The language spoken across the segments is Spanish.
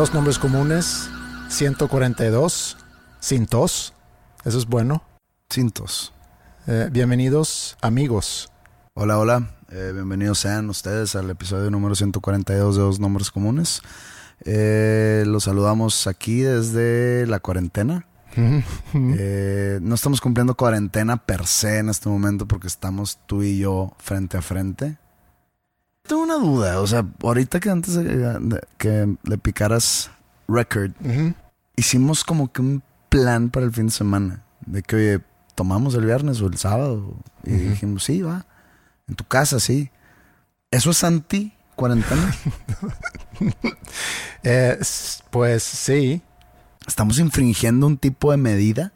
Dos nombres comunes, 142, sin tos. Eso es bueno. Cintos. Eh, bienvenidos, amigos. Hola, hola. Eh, bienvenidos sean ustedes al episodio número 142 de Dos Nombres Comunes. Eh, los saludamos aquí desde la cuarentena. Eh, no estamos cumpliendo cuarentena per se en este momento porque estamos tú y yo frente a frente. Tengo una duda, o sea, ahorita que antes de, que le picaras record, hicimos como que un plan para el fin de semana. De que, oye, tomamos el viernes o el sábado. Y dijimos, sí, va. En tu casa, sí. ¿Eso es anti cuarentena? Eh, pues sí. ¿Estamos infringiendo un tipo de medida?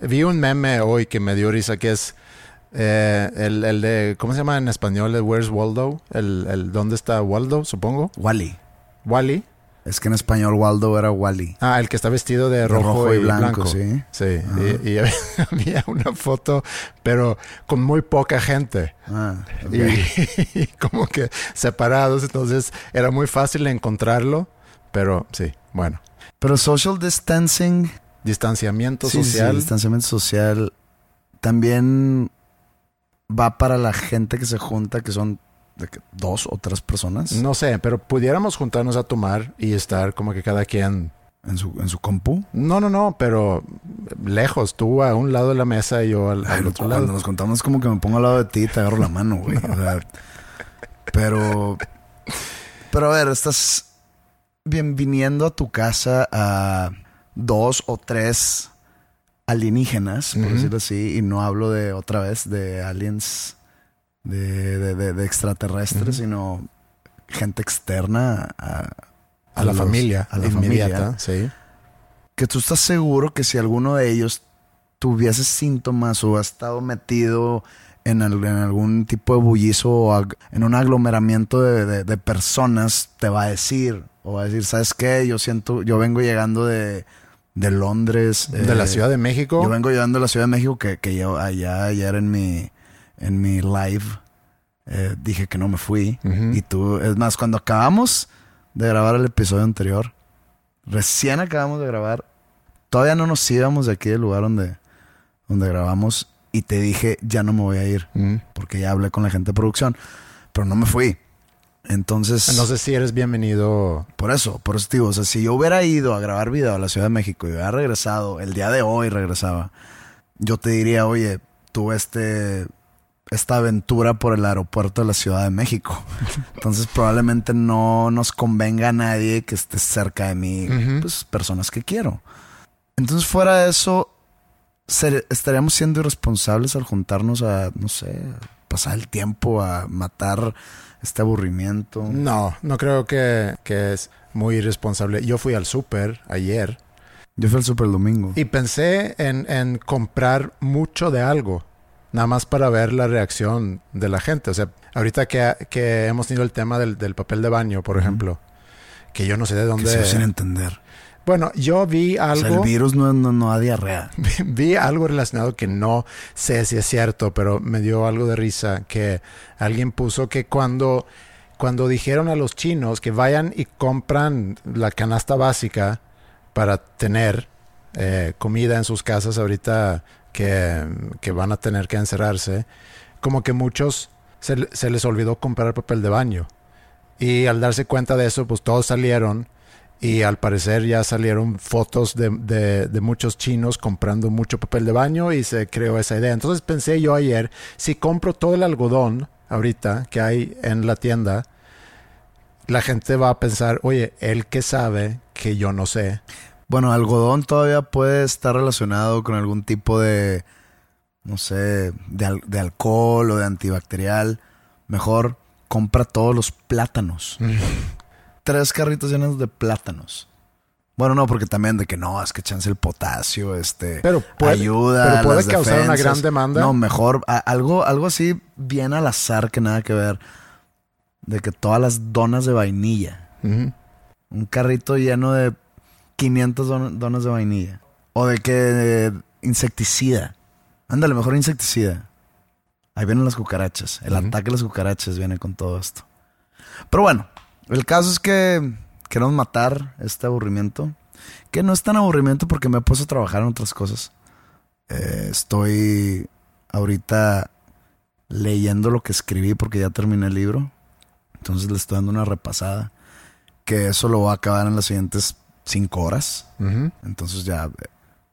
Vi un meme hoy que me dio risa que es eh, el, el de, ¿cómo se llama en español? El Where's Waldo? El, el ¿Dónde está Waldo? Supongo. Wally. Wally. Es que en español Waldo era Wally. Ah, el que está vestido de De rojo, y, blanco. sí. Sí, y, y había una foto, pero con muy poca gente. Ah, ok. Y, y como que separados, entonces era muy fácil encontrarlo, pero sí, bueno. Pero social distancing, Distanciamiento sí, sí, sí, social. distanciamiento social, también va para la gente que se junta, que son de que dos o tres personas no sé, pero pudiéramos juntarnos a tomar y estar como que cada quien... en su, en su compu. No, no, no, pero lejos, tú a un lado de la mesa y yo al, Ay, al no, otro cuando lado. nos contamos como que me pongo al lado de ti y te agarro la mano, güey. O sea, pero, pero a ver, estás bien viniendo a tu casa a dos o tres alienígenas, por decirlo así, y no hablo de otra vez de aliens, de, de- de- de extraterrestres, sino gente externa a, a la los- familia, a la inmediata, familia sí. que tú estás seguro que si alguno de ellos tuviese síntomas o ha estado metido en, en algún tipo de bullizo o ag- en un aglomeramiento de, de- de personas, te va a decir, o va a decir, ¿sabes qué? Yo siento, yo vengo llegando de, de Londres. De la eh, Ciudad de México. Yo vengo llegando de la Ciudad de México que, que yo allá ayer en mi, en mi live eh, dije que no me fui. Y tú, es más, cuando acabamos de grabar el episodio anterior, recién acabamos de grabar, todavía no nos íbamos de aquí del lugar donde, donde grabamos y te dije, ya no me voy a ir, porque ya hablé con la gente de producción, pero no me fui. Entonces, No sé si eres bienvenido. por eso, por eso te digo, o sea, si yo hubiera ido a grabar video a la Ciudad de México y hubiera regresado, el día de hoy regresaba, yo te diría, oye, tuve este esta aventura por el aeropuerto de la Ciudad de México. Entonces probablemente no nos convenga a nadie que esté cerca de mí, pues personas que quiero. Entonces fuera de eso, estaríamos siendo irresponsables al juntarnos a, no sé, pasar el tiempo, a matar este aburrimiento. No, no creo que, que es muy irresponsable. Yo fui al súper ayer. Yo fui al súper el domingo. Y pensé en, en comprar mucho de algo nada más para ver la reacción de la gente. O sea, ahorita que, que hemos tenido el tema del, del papel de baño, por ejemplo, que yo no sé de dónde... Que sin entender. Bueno, yo vi algo... el virus no, no, no da diarrea. Vi, algo relacionado que no sé si es cierto, pero me dio algo de risa que alguien puso que cuando, cuando dijeron a los chinos que vayan y compran la canasta básica para tener eh, comida en sus casas ahorita que, van a tener que encerrarse, como que muchos se, se, les olvidó comprar papel de baño. Y al darse cuenta de eso, pues todos salieron y al parecer ya salieron fotos de, de, muchos chinos comprando mucho papel de baño y se creó esa idea. Entonces pensé yo ayer, si compro todo el algodón ahorita que hay en la tienda, la gente va a pensar, oye, él que sabe que yo no sé. Bueno, algodón todavía puede estar relacionado con algún tipo de, no sé, de, alcohol o de antibacterial. Mejor compra todos los plátanos. Tres carritos llenos de plátanos. Bueno, no, porque también de que no, es que chance el potasio, este, pero puede, ayuda. Pero puede causar una gran demanda. No, mejor, algo, algo así bien al azar que nada que ver. De que todas las donas de vainilla. Un carrito lleno de 500 donas de vainilla. O de que insecticida. Ándale, mejor insecticida. Ahí vienen las cucarachas. El ataque de las cucarachas viene con todo esto. Pero bueno, el caso es que queremos matar este aburrimiento. Que no es tan aburrimiento porque me he puesto a trabajar en otras cosas. Eh, estoy ahorita leyendo lo que escribí porque ya terminé el libro. Entonces le estoy dando una repasada. Que eso lo voy a acabar en las siguientes cinco horas. Entonces ya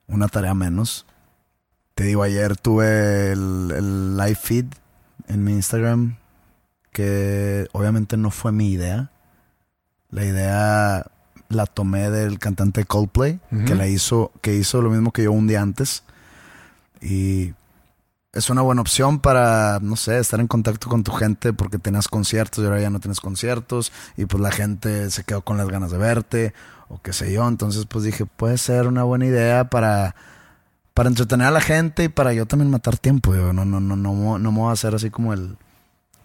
una tarea menos. Te digo, ayer tuve el, live feed en mi Instagram que obviamente no fue mi idea. La idea la tomé del cantante Coldplay, que la hizo, que hizo lo mismo que yo un día antes. Y es una buena opción para, no sé, estar en contacto con tu gente porque tenías conciertos y ahora ya no tienes conciertos y pues la gente se quedó con las ganas de verte o qué sé yo. Entonces pues dije, puede ser una buena idea para, para entretener a la gente y para yo también matar tiempo. no, no, no, no, no, no me voy a hacer así como el,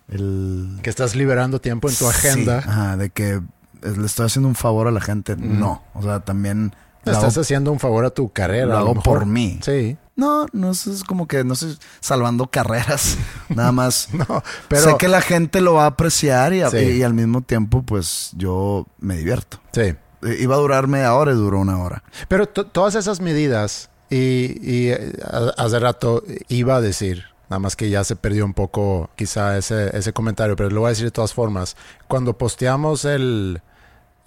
el... Que estás liberando tiempo en tu agenda. ajá, de que le estoy haciendo un favor a la gente. No, o sea, también... Estás haciendo un favor a tu carrera. Lo hago por mí. Sí. No, no es como que no sé, salvando carreras, nada más. no, pero sé que la gente lo va a apreciar y, al mismo tiempo, pues yo me divierto. Sí. Iba a durar media hora y duró una hora. Pero todas esas medidas, y, eh, hace rato iba a decir, nada más que ya se perdió un poco quizá ese, ese comentario, pero lo voy a decir de todas formas. Cuando posteamos el,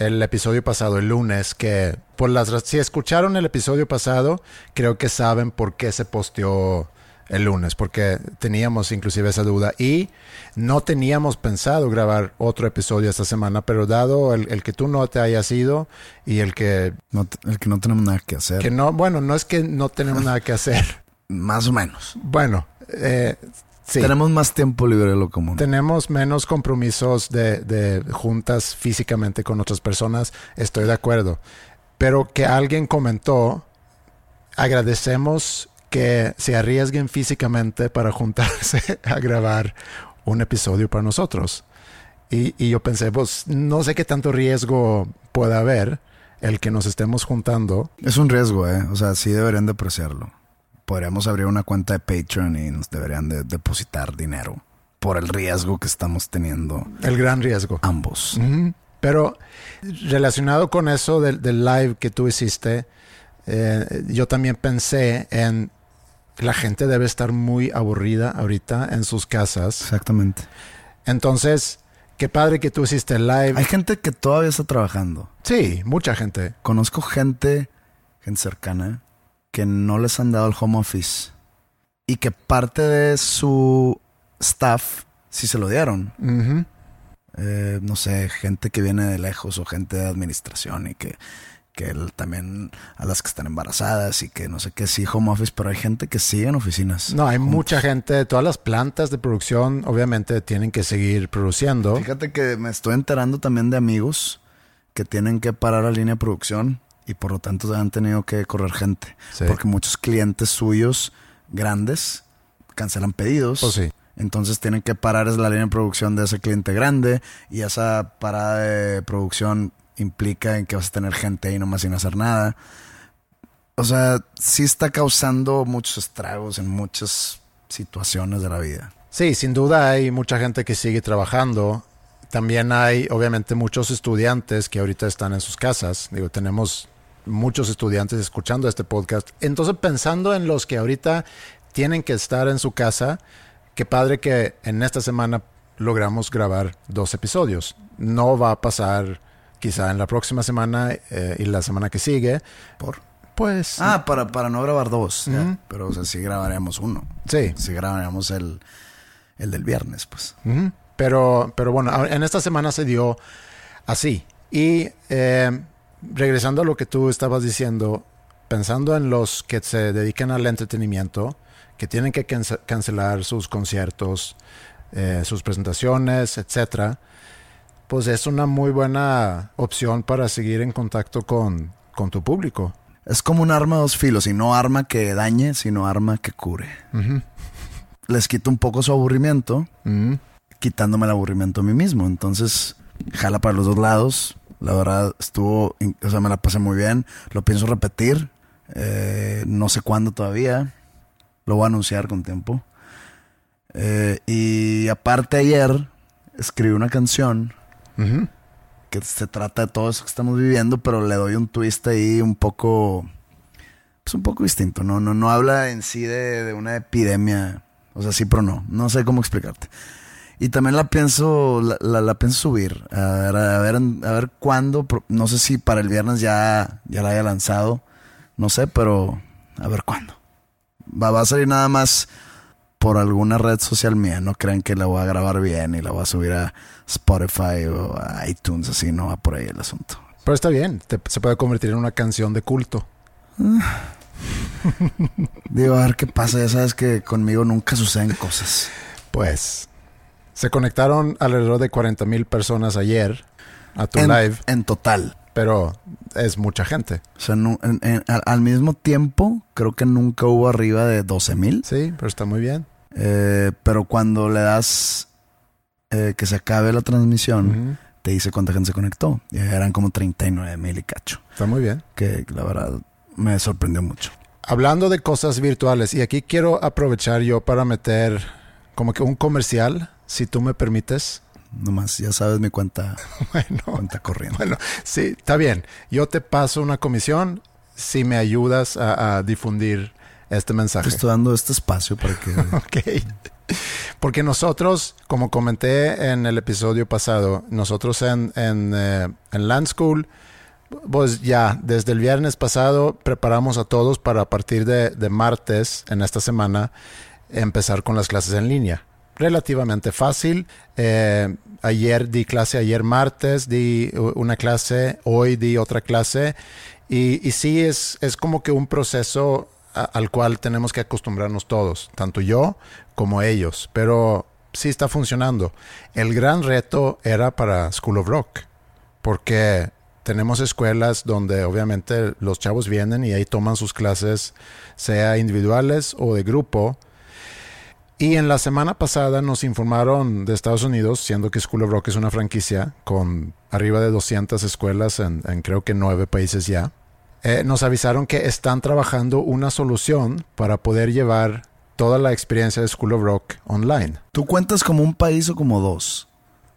el episodio pasado, el lunes, que por las si escucharon el episodio pasado, creo que saben por qué se posteó el lunes, porque teníamos inclusive esa duda y no teníamos pensado grabar otro episodio esta semana, pero dado el, que tú no te hayas ido y el que... No, el que no tenemos nada que hacer. Que no, bueno, no es que no tenemos nada que hacer. Más o menos. Bueno, eh, tenemos más tiempo libre de lo común. Tenemos menos compromisos de, juntas físicamente con otras personas, estoy de acuerdo. Pero que alguien comentó, agradecemos que se arriesguen físicamente para juntarse a grabar un episodio para nosotros. Y, y, yo pensé, pues no sé qué tanto riesgo puede haber el que nos estemos juntando. Es un riesgo, ¿eh? O sea, sí deberían de apreciarlo podríamos abrir una cuenta de Patreon y nos deberían de depositar dinero por el riesgo que estamos teniendo. El gran riesgo. Ambos. Pero relacionado con eso del, live que tú hiciste, eh, yo también pensé en la gente debe estar muy aburrida ahorita en sus casas. Exactamente. Entonces, qué padre que tú hiciste el live. Hay gente que todavía está trabajando. Sí, mucha gente. Conozco gente, gente cercana, que no les han dado el home office y que parte de su staff sí se lo dieron. Eh, no sé, gente que viene de lejos o gente de administración y que, que el- también a las que están embarazadas y que no sé qué, sí, home office, pero hay gente que sigue en oficinas. No, hay Home mucha gente, todas las plantas de producción obviamente tienen que seguir produciendo. Fíjate que me estoy enterando también de amigos que tienen que parar la línea de producción y por lo tanto han tenido que correr gente. Sí. Porque muchos clientes suyos grandes cancelan pedidos. Pues sí. Entonces tienen que parar la línea de producción de ese cliente grande y esa parada de producción implica en que vas a tener gente ahí nomás sin hacer nada. O sea, sí está causando muchos estragos en muchas situaciones de la vida. Sí, sin duda hay mucha gente que sigue trabajando. También hay, obviamente, muchos estudiantes que ahorita están en sus casas. Digo, tenemos muchos estudiantes escuchando este podcast. Entonces, pensando en los que ahorita tienen que estar en su casa, qué padre que en esta semana logramos grabar dos episodios. No va a pasar quizá en la próxima semana eh, y la semana que sigue. Por. Pues, Ah, para, para no grabar dos. Pero, o sea, sí grabaríamos uno. sí. Sí grabaríamos el, el del viernes, pues. Pero, pero bueno, en esta semana se dio así. Y eh, regresando a lo que tú estabas diciendo, pensando en los que se dedican al entretenimiento, que tienen que cance- cancelar sus conciertos, eh, sus presentaciones, etcétera, pues es una muy buena opción para seguir en contacto con, con tu público. Es como un arma de dos filos, y no arma que dañe, sino arma que cure. Les quito un poco su aburrimiento, quitándome el aburrimiento a mí mismo. Entonces, jala para los dos lados. La verdad, estuvo, o sea, me la pasé muy bien. Lo pienso repetir. Eh, no sé cuándo todavía. Lo voy a anunciar con tiempo. Eh, y aparte ayer, escribí una canción que se trata de todo eso que estamos viviendo, pero le doy un twist ahí un poco, pues un poco distinto. No, no, no habla en sí de, de una epidemia, o sea, sí, pero no. No sé cómo explicarte. Y también la pienso, la, la- la pienso subir. A ver, a ver, a ver cuándo. No sé si para el viernes ya, ya la haya lanzado. No sé, pero a ver cuándo. Va, va a salir nada más por alguna red social mía. No crean que la voy a grabar bien y la voy a subir a Spotify o a iTunes. Así no va por ahí el asunto. Pero está bien, te- se puede convertir en una canción de culto. Digo, a ver qué pasa. Ya sabes que conmigo nunca suceden cosas. Pues se conectaron alrededor de 40 mil personas ayer a tu En, live, en total. pero es mucha gente. O sea, nu- en- en- al, al mismo tiempo, creo que nunca hubo arriba de 12 mil. Sí, pero está muy bien. Eh, pero cuando le das eh, que se acabe la transmisión, te dice cuánta gente se conectó. Y eran como 39 mil y cacho. Está muy bien. Que la verdad me sorprendió mucho. Hablando de cosas virtuales, y aquí quiero aprovechar yo para meter como que un comercial, si tú me permites. Nomás, ya sabes mi cuenta, Bueno, cuenta corriente. bueno, sí, está bien. Yo te paso una comisión si me ayudas a, a difundir este mensaje. Te estoy dando este espacio para que... Ok. Porque nosotros, como comenté en el episodio pasado, nosotros en, en, eh, en Land School, pues ya desde el viernes pasado preparamos a todos para a partir de, de martes en esta semana empezar con las clases en línea. Relativamente fácil. Eh, ayer di clase, ayer martes di una clase, hoy di otra clase. Y, y sí es, es como que un proceso al cual tenemos que acostumbrarnos todos, tanto yo como ellos. Pero sí está funcionando. El gran reto era para School of Rock, porque tenemos escuelas donde obviamente los chavos vienen y ahí toman sus clases, sea individuales o de grupo. Y en la semana pasada nos informaron de Estados Unidos, siendo que School of Rock es una franquicia con arriba de 200 escuelas en, en creo que nueve países ya. Eh, nos avisaron que están trabajando una solución para poder llevar toda la experiencia de School of Rock online. ¿Tú cuentas como un país o como dos?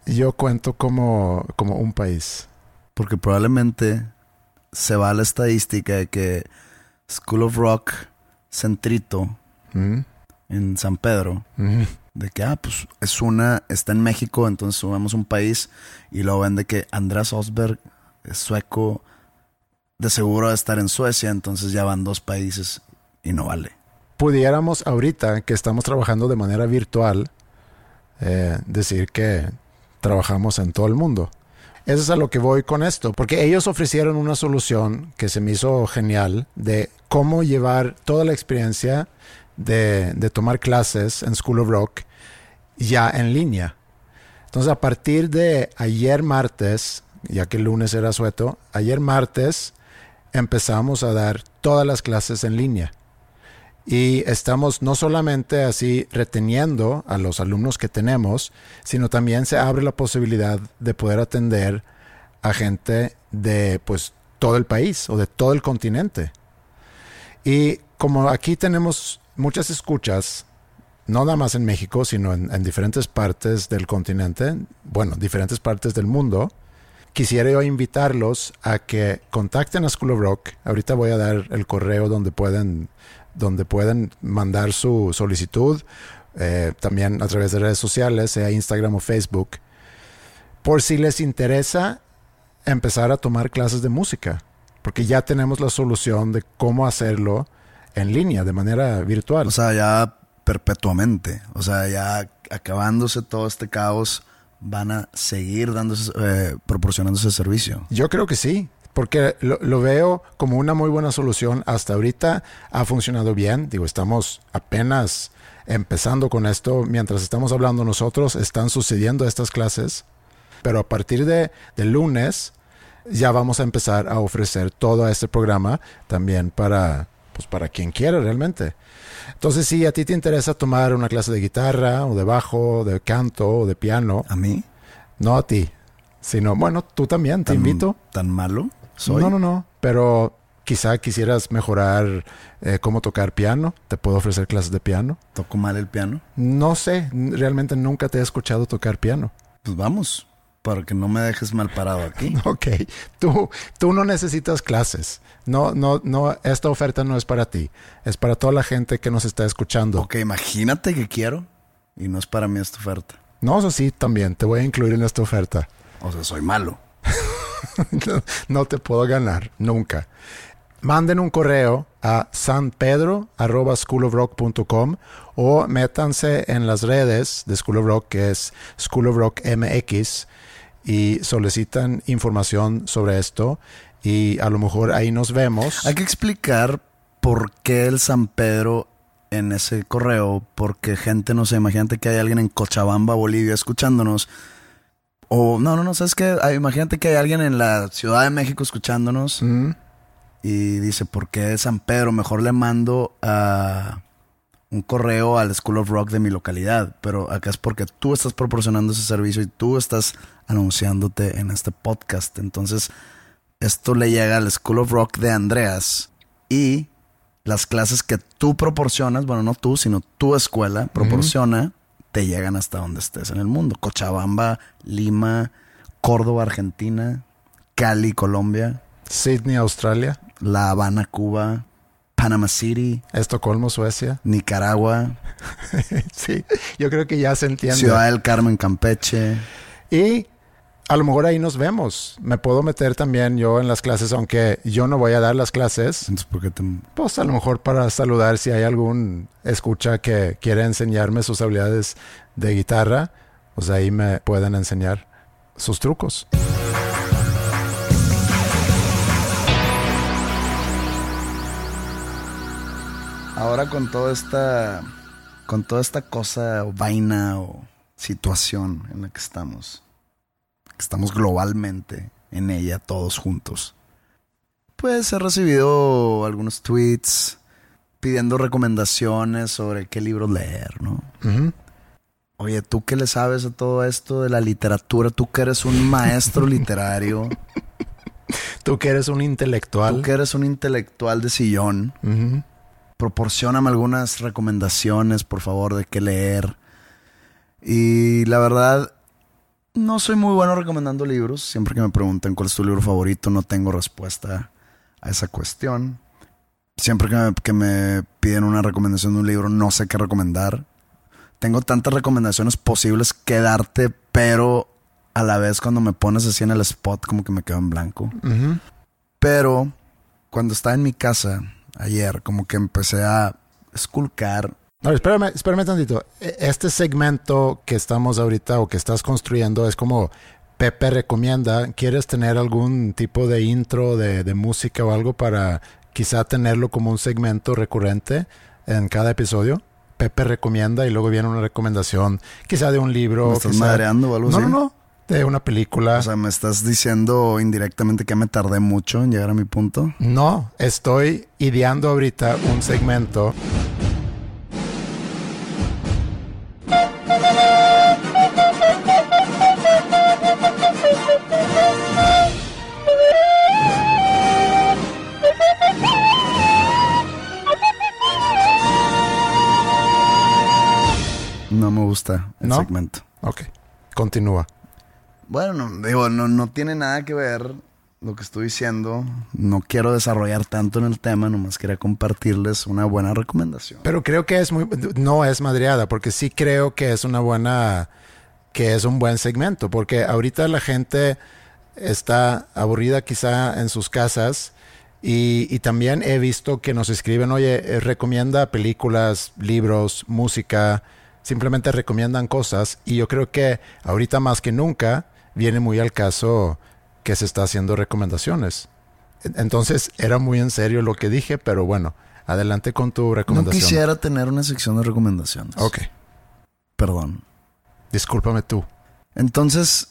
Yo cuento como, como un país. Porque probablemente se va la estadística de que School of Rock Centrito ¿Mm? En San Pedro, de que, ah, pues es una, está en México, entonces subamos un país y luego ven de que Andreas Osberg es sueco, de seguro va a estar en Suecia, entonces ya van dos países y no vale. Pudiéramos ahorita que estamos trabajando de manera virtual eh, decir que trabajamos en todo el mundo. Eso es a lo que voy con esto, porque ellos ofrecieron una solución que se me hizo genial de cómo llevar toda la experiencia de, de tomar clases en School of Rock ya en línea. Entonces, a partir de ayer martes, ya que el lunes era sueto, ayer martes empezamos a dar todas las clases en línea. Y estamos no solamente así reteniendo a los alumnos que tenemos, sino también se abre la posibilidad de poder atender a gente de pues todo el país o de todo el continente. Y como aquí tenemos muchas escuchas, no nada más en México, sino en, en diferentes partes del continente, bueno, diferentes partes del mundo, quisiera yo invitarlos a que contacten a School of Rock. Ahorita voy a dar el correo donde pueden donde pueden mandar su solicitud, eh, también a través de redes sociales, sea Instagram o Facebook, por si les interesa empezar a tomar clases de música, porque ya tenemos la solución de cómo hacerlo en línea, de manera virtual. O sea, ya perpetuamente, o sea, ya acabándose todo este caos, van a seguir dándose, eh, proporcionando ese servicio. Yo creo que sí porque lo, lo, veo como una muy buena solución. Hasta ahorita ha funcionado bien. Digo, estamos apenas empezando con esto. Mientras estamos hablando nosotros, están sucediendo estas clases. Pero a partir de, de lunes ya vamos a empezar a ofrecer todo este programa también para, pues para quien quiera realmente. Entonces, si a ti te interesa tomar una clase de guitarra o de bajo, de canto o de piano. ¿A mí? No a ti. Sino, bueno, tú también, te ¿Tan, invito. ¿Tan malo? ¿Soy? No, no, no. Pero quizá quisieras mejorar eh, cómo tocar piano. Te puedo ofrecer clases de piano. ¿Toco mal el piano? No sé. Realmente nunca te he escuchado tocar piano. Pues vamos. Para que no me dejes mal parado aquí. ok. Tú, tú no necesitas clases. No, no, no. Esta oferta no es para ti. Es para toda la gente que nos está escuchando. Ok, imagínate que quiero. Y no es para mí esta oferta. No, eso sí, también. Te voy a incluir en esta oferta. O sea, soy malo. no, no, te puedo ganar, nunca. Manden un correo a sanpedro.schoolofrock.com o métanse en las redes de School of Rock, que es School of Rock MX, y solicitan información sobre esto. Y a lo mejor ahí nos vemos. Hay que explicar por qué el San Pedro en ese correo, porque gente, no sé, imagínate que hay alguien en Cochabamba, Bolivia, escuchándonos o no, no, no, sabes que imagínate que hay alguien en la Ciudad de México escuchándonos mm. y dice, ¿por qué San Pedro? Mejor le mando a un correo al School of Rock de mi localidad, pero acá es porque tú estás proporcionando ese servicio y tú estás anunciándote en este podcast. Entonces, esto le llega al School of Rock de Andreas y las clases que tú proporcionas, bueno, no tú, sino tu escuela proporciona. Te llegan hasta donde estés en el mundo. Cochabamba, Lima, Córdoba, Argentina, Cali, Colombia. Sydney, Australia. La Habana, Cuba. Panama City. Estocolmo, Suecia. Nicaragua. sí, yo creo que ya se entiende. Ciudad del Carmen, Campeche. Y a lo mejor ahí nos vemos. Me puedo meter también yo en las clases, aunque yo no voy a dar las clases. Entonces, ¿por qué te... Pues a lo mejor para saludar si hay algún escucha que quiere enseñarme sus habilidades de guitarra, pues ahí me pueden enseñar sus trucos. Ahora con toda esta con toda esta cosa o vaina o situación en la que estamos estamos globalmente en ella todos juntos. Pues he recibido algunos tweets pidiendo recomendaciones sobre qué libros leer, ¿no? Uh -huh. Oye, tú qué le sabes a todo esto de la literatura, tú que eres un maestro literario. Tú que eres un intelectual. Tú que eres un intelectual de sillón. Uh -huh. Proporcioname algunas recomendaciones, por favor, de qué leer. Y la verdad, no soy muy bueno recomendando libros. Siempre que me preguntan cuál es tu libro favorito, no tengo respuesta a esa cuestión. Siempre que me, que me, piden una recomendación de un libro, no sé qué recomendar. Tengo tantas recomendaciones posibles que darte, pero a la vez cuando me pones así en el spot, como que me quedo en blanco. Uh -huh. Pero cuando estaba en mi casa ayer, como que empecé a esculcar No, espérame, espérame tantito. E- Este segmento que estamos ahorita o que estás construyendo es como Pepe recomienda. ¿Quieres tener algún tipo de intro de, de música o algo para quizá tenerlo como un segmento recurrente en cada episodio? Pepe recomienda y luego viene una recomendación, quizá de un libro. ¿Me estás quizá- madreando o algo no, así? No, no, de una película. O sea, me estás diciendo indirectamente que me tardé mucho en llegar a mi punto. No, estoy ideando ahorita un segmento. No me gusta el ¿No? segmento. Ok, continúa. Bueno, no, digo, no, no tiene nada que ver lo que estoy diciendo. No quiero desarrollar tanto en el tema, nomás quería compartirles una buena recomendación. Pero creo que es muy, no es madreada, porque sí creo que es una buena, que es un buen segmento, porque ahorita la gente está aburrida quizá en sus casas y, y también he visto que nos escriben, oye, eh, recomienda películas, libros, música, simplemente recomiendan cosas y yo creo que ahorita más que nunca viene muy al caso que se está haciendo recomendaciones. Entonces era muy en serio lo que dije, pero bueno, adelante con tu No recomendación. quisiera tener una sección de recomendaciones. Ok, Perdón. discúlpame tú. Entonces,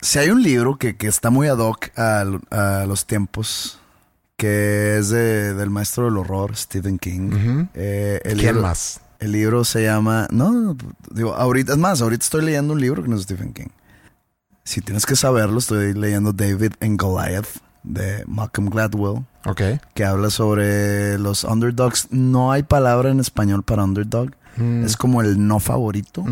si hay un libro que, que está muy ad hoc a, a los tiempos, que es de- del maestro del horror, Stephen King. Ujú. Eh, el ¿Quién libro- más? El libro se llama. No, no, digo, ahorita, es más, ahorita estoy leyendo un libro que no es Stephen King. Si tienes que saberlo, estoy leyendo David and Goliath de Malcolm Gladwell, Ok. que habla sobre los underdogs. No hay palabra en español para underdog. Mm. Es como el no favorito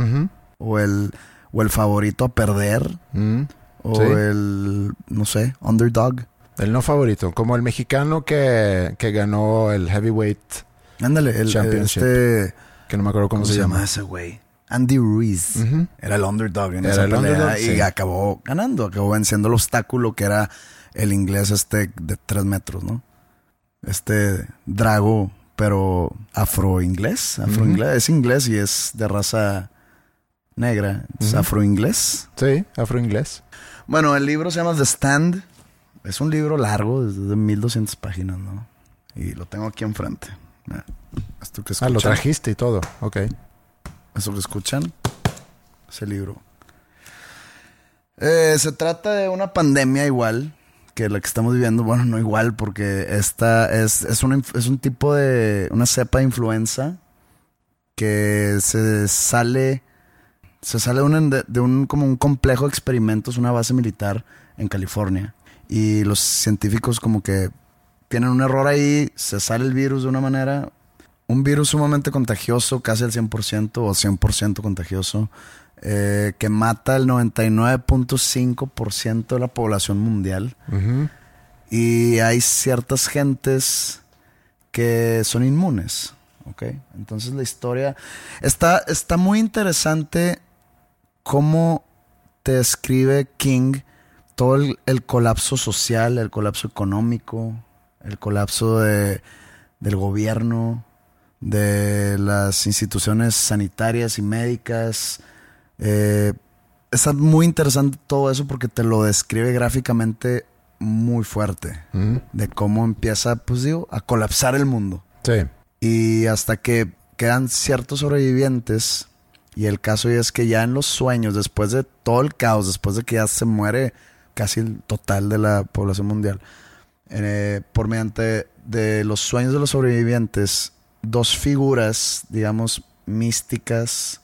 o el o el favorito a perder Mm. o Sí. el no sé, underdog. El no favorito, como el mexicano que, que ganó el heavyweight, Ándale, el Championship. este que no me acuerdo cómo, ¿cómo, se, llama. llama ese güey? Andy Ruiz. Era el underdog en Era esa el pelea underdog, y sí. acabó ganando, acabó venciendo el obstáculo que era el inglés este de tres metros, ¿no? Este Drago, pero afro-inglés, afro-inglés, es inglés y es de raza negra, es afro-inglés. Sí, afro-inglés. Bueno, el libro se llama The Stand, es un libro largo, de 1200 páginas, ¿no? Y lo tengo aquí enfrente. Esto que Ah, lo trajiste y todo. Ok. Eso que escuchan, ese libro. Eh, se trata de una pandemia igual que la que estamos viviendo. Bueno, no igual, porque esta es, es, una es un tipo de. una cepa de influenza que se sale. Se sale de un, de un como un complejo de experimentos, una base militar en California. Y los científicos como que tienen un error ahí, se sale el virus de una manera, un virus sumamente contagioso, casi el 100% o 100% contagioso, eh, que mata el 99.5% de la población mundial. Y hay ciertas gentes que son inmunes. ¿ok? Entonces la historia está, está muy interesante cómo te describe King todo el, el colapso social, el colapso económico, el colapso de, del gobierno, de las instituciones sanitarias y médicas. Eh, está muy interesante todo eso porque te lo describe gráficamente muy fuerte Ujú. de cómo empieza, pues digo, a colapsar el mundo. Sí. Y hasta que quedan ciertos sobrevivientes, y el caso es que ya en los sueños, después de todo el caos, después de que ya se muere casi el total de la población mundial, eh, por mediante de los sueños de los sobrevivientes, dos figuras, digamos, místicas,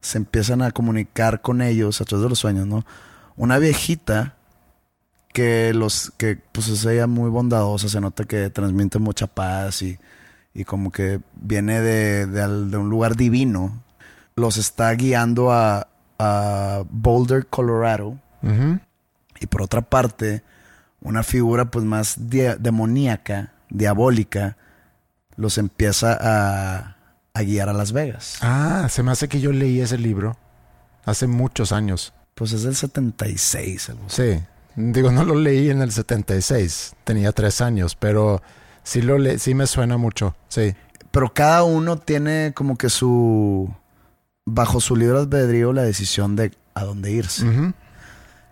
se empiezan a comunicar con ellos a través de los sueños, ¿no? Una viejita que los que pues es ella muy bondadosa, se nota que transmite mucha paz y, y como que viene de, de un lugar divino, los está guiando a, a Boulder, Colorado, y por otra parte, una figura pues más dia- demoníaca, diabólica, los empieza a, a guiar a Las Vegas. Ah, se me hace que yo leí ese libro hace muchos años. Pues es del 76, algo así. Sí. Digo, no lo leí en el 76. Tenía tres años, pero sí, lo le sí me suena mucho. Sí. Pero cada uno tiene como que su. Bajo su libre albedrío la decisión de a dónde irse.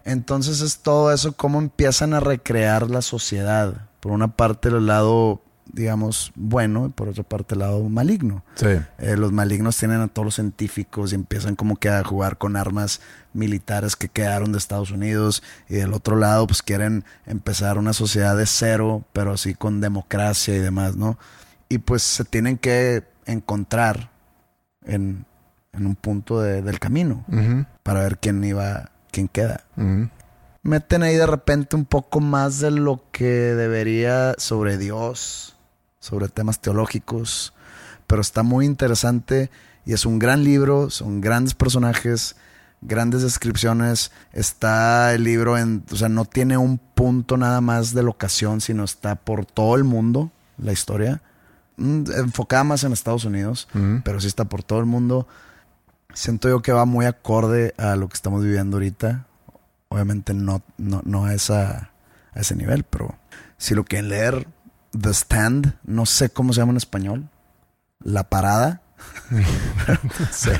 Entonces es todo eso, cómo empiezan a recrear la sociedad. Por una parte el lado, digamos, bueno, y por otra parte el lado maligno. Sí. Eh, los malignos tienen a todos los científicos y empiezan como que a jugar con armas militares que quedaron de Estados Unidos y del otro lado pues quieren empezar una sociedad de cero, pero así con democracia y demás, ¿no? Y pues se tienen que encontrar en, en un punto de- del camino para ver quién iba, quién queda meten ahí de repente un poco más de lo que debería sobre Dios, sobre temas teológicos, pero está muy interesante y es un gran libro, son grandes personajes, grandes descripciones, está el libro en, o sea, no tiene un punto nada más de locación, sino está por todo el mundo la historia, Mm, enfocada más en Estados Unidos, pero sí está por todo el mundo. Siento yo que va muy acorde a lo que estamos viviendo ahorita. Obviamente no, no, no a, esa, a ese nivel, pero si lo quieren leer, The Stand, no sé cómo se llama en español. La parada. Sí.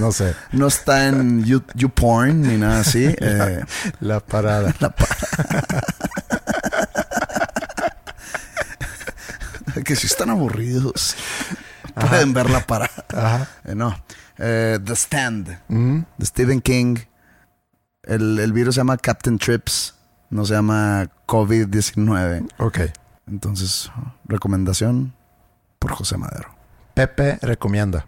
No sé. No está en You- YouPorn ni nada así. Eh, La parada. la parada. que si están aburridos, pueden ver la parada. Ajá. Eh, no. Eh, The Stand. Ujú. de Stephen King. El, el virus se llama Captain Trips, no se llama COVID-19. Ok. Entonces, recomendación por José Madero. Pepe recomienda.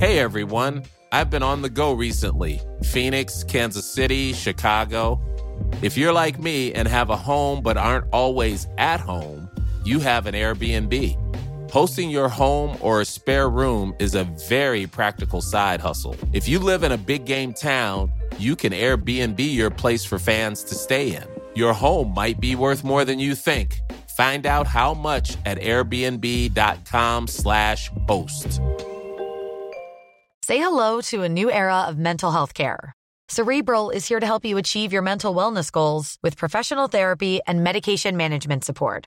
Hey everyone, I've been on the go recently Phoenix, Kansas City, Chicago. If you're like me and have a home but aren't always at home, you have an Airbnb. Hosting your home or a spare room is a very practical side hustle. If you live in a big game town, you can Airbnb your place for fans to stay in. Your home might be worth more than you think. Find out how much at airbnb.com/slash host. Say hello to a new era of mental health care. Cerebral is here to help you achieve your mental wellness goals with professional therapy and medication management support.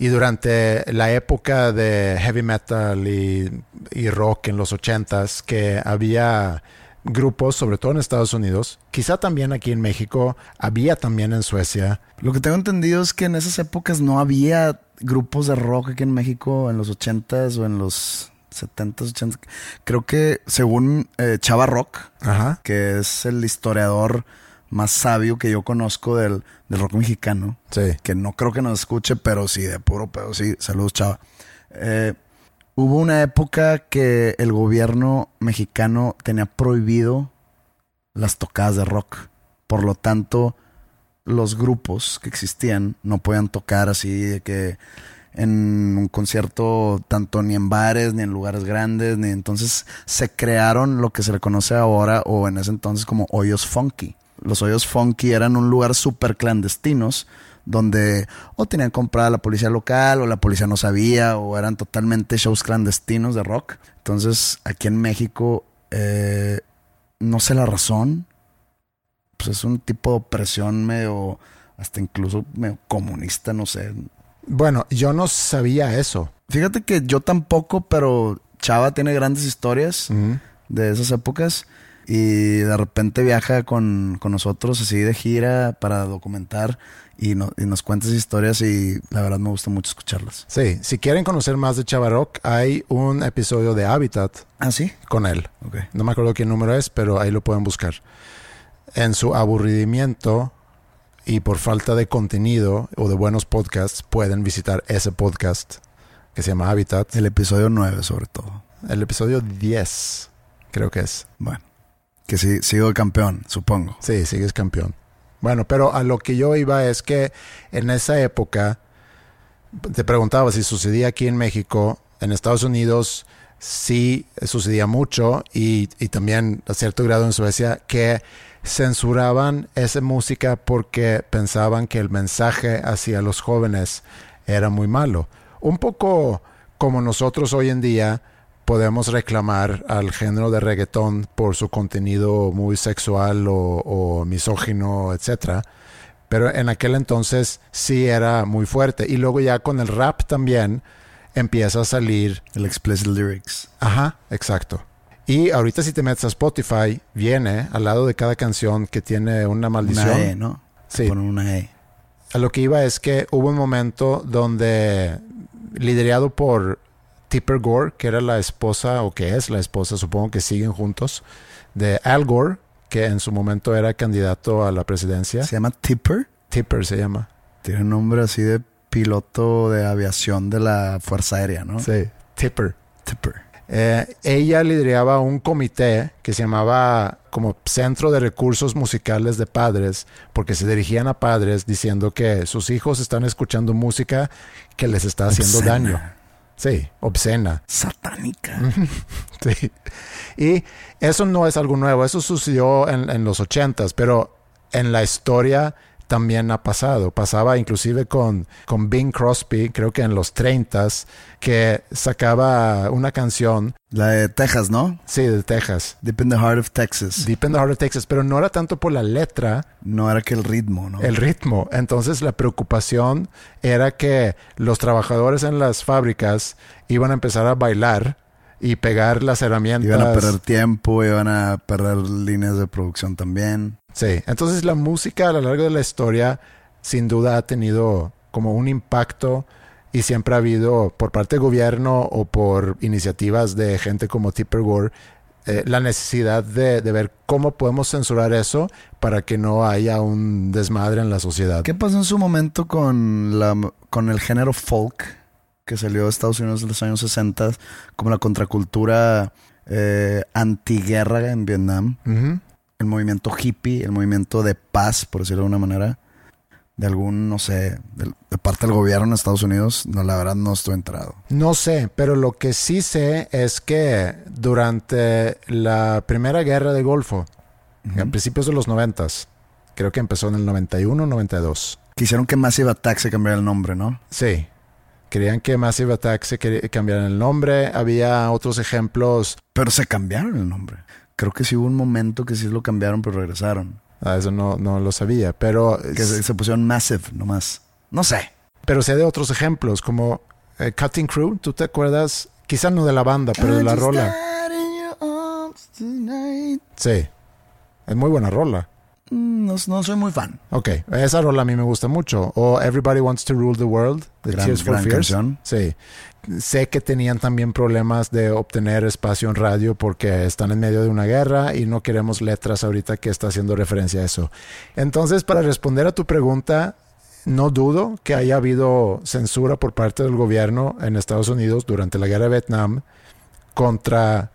y durante la época de heavy metal y, y rock en los ochentas que había grupos, sobre todo en Estados Unidos, quizá también aquí en México, había también en Suecia. Lo que tengo entendido es que en esas épocas no había grupos de rock aquí en México en los 80s o en los 70s, 80s. Creo que según eh, Chava Rock, Ajá. que es el historiador más sabio que yo conozco del, del rock mexicano, Sí. que no creo que nos escuche, pero sí, de puro pedo, sí. Saludos, Chava. Eh, hubo una época que el gobierno mexicano tenía prohibido las tocadas de rock. Por lo tanto, los grupos que existían no podían tocar así de que en un concierto tanto ni en bares ni en lugares grandes ni entonces se crearon lo que se le conoce ahora o en ese entonces como hoyos funky los hoyos funky eran un lugar súper clandestinos donde o tenían comprada la policía local o la policía no sabía o eran totalmente shows clandestinos de rock entonces aquí en México eh, no sé la razón pues es un tipo de opresión medio, hasta incluso medio comunista, no sé. Bueno, yo no sabía eso. Fíjate que yo tampoco, pero Chava tiene grandes historias de esas épocas y de repente viaja con, con nosotros así de gira para documentar y, no- y nos cuenta historias y la verdad me gusta mucho escucharlas. Sí, si quieren conocer más de Chavaroc, hay un episodio de Habitat Ah, sí. con él. Ok. No me acuerdo qué número es, pero ahí lo pueden buscar. En su aburrimiento y por falta de contenido o de buenos podcasts, pueden visitar ese podcast que se llama Habitat. El episodio 9 sobre todo. El episodio 10, creo que es. Bueno, que sí, sigo campeón, supongo. Sí, sigues campeón. Bueno, pero a lo que yo iba es que en esa época, te preguntaba si sucedía aquí en México, en Estados Unidos sí sucedía mucho y, y también a cierto grado en Suecia que censuraban esa música porque pensaban que el mensaje hacia los jóvenes era muy malo. Un poco como nosotros hoy en día podemos reclamar al género de reggaetón por su contenido muy sexual o, o misógino, etcétera. Pero en aquel entonces sí era muy fuerte. Y luego ya con el rap también empieza a salir. El explicit lyrics. Ajá, exacto. Y ahorita si te metes a Spotify, viene al lado de cada canción que tiene una maldición. Una E, ¿no? Sí. Ponen una E. A lo que iba es que hubo un momento donde, liderado por Tipper Gore, que era la esposa, o que es la esposa, supongo que siguen juntos, de Al Gore, que en su momento era candidato a la presidencia. Se llama Tipper. Tipper se llama. Tiene un nombre así de piloto de aviación de la Fuerza Aérea, ¿no? Sí, Tipper. Tipper. Eh, ella lideraba un comité que se llamaba como Centro de Recursos Musicales de Padres, porque se dirigían a padres diciendo que sus hijos están escuchando música que les está haciendo Obscena. daño. Sí, obscena. Satánica. Sí. Y eso no es algo nuevo, eso sucedió en, en los ochentas, pero en la historia también ha pasado. Pasaba inclusive con, con Bing Crosby, creo que en los treintas, que sacaba una canción, La de Texas, ¿no? sí, de Texas, Deep in the Heart of Texas. Deep in the Heart of Texas, pero no era tanto por la letra, No era que el ritmo, ¿no? el ritmo. Entonces la preocupación era que los trabajadores en las fábricas iban a empezar a bailar y pegar las herramientas. Iban a perder tiempo, iban a perder líneas de producción también. Sí, entonces la música a lo largo de la historia sin duda ha tenido como un impacto y siempre ha habido por parte del gobierno o por iniciativas de gente como Tipper Gore eh, la necesidad de, de ver cómo podemos censurar eso para que no haya un desmadre en la sociedad. ¿Qué pasó en su momento con, la, con el género folk que salió de Estados Unidos en los años 60, como la contracultura eh, antiguerra en Vietnam? El movimiento hippie, el movimiento de paz, por decirlo de una manera, de algún, no sé, de, de parte del gobierno en Estados Unidos, no, la verdad no estoy enterado. No sé, pero lo que sí sé es que durante la primera guerra del Golfo, a principios de los noventas, creo que empezó en el 91, 92. Quisieron que Massive Attack se cambiara el nombre, ¿no? Sí. Querían que Massive Attack se cambiaran el nombre. Había otros ejemplos. Pero se cambiaron el nombre. Creo que sí hubo un momento que sí lo cambiaron, pero regresaron. Ah, eso no, no lo sabía. Pero, Que se, se pusieron Massive nomás. No sé. pero sé de otros ejemplos, como eh, Cutting Crew. ¿Tú te acuerdas? Quizá no de la banda, pero de la rola. Sí. Es muy buena rola. Mm, No, no soy muy fan. Ok, esa rola a mí me gusta mucho. O Everybody Wants to Rule the World, de Gran- Tears for Fears. canción. Sí. Sé que tenían también problemas de obtener espacio en radio porque están en medio de una guerra y no queremos letras ahorita que está haciendo referencia a eso. Entonces, para responder a tu pregunta, no dudo que haya habido censura por parte del gobierno en Estados Unidos durante la guerra de Vietnam contra,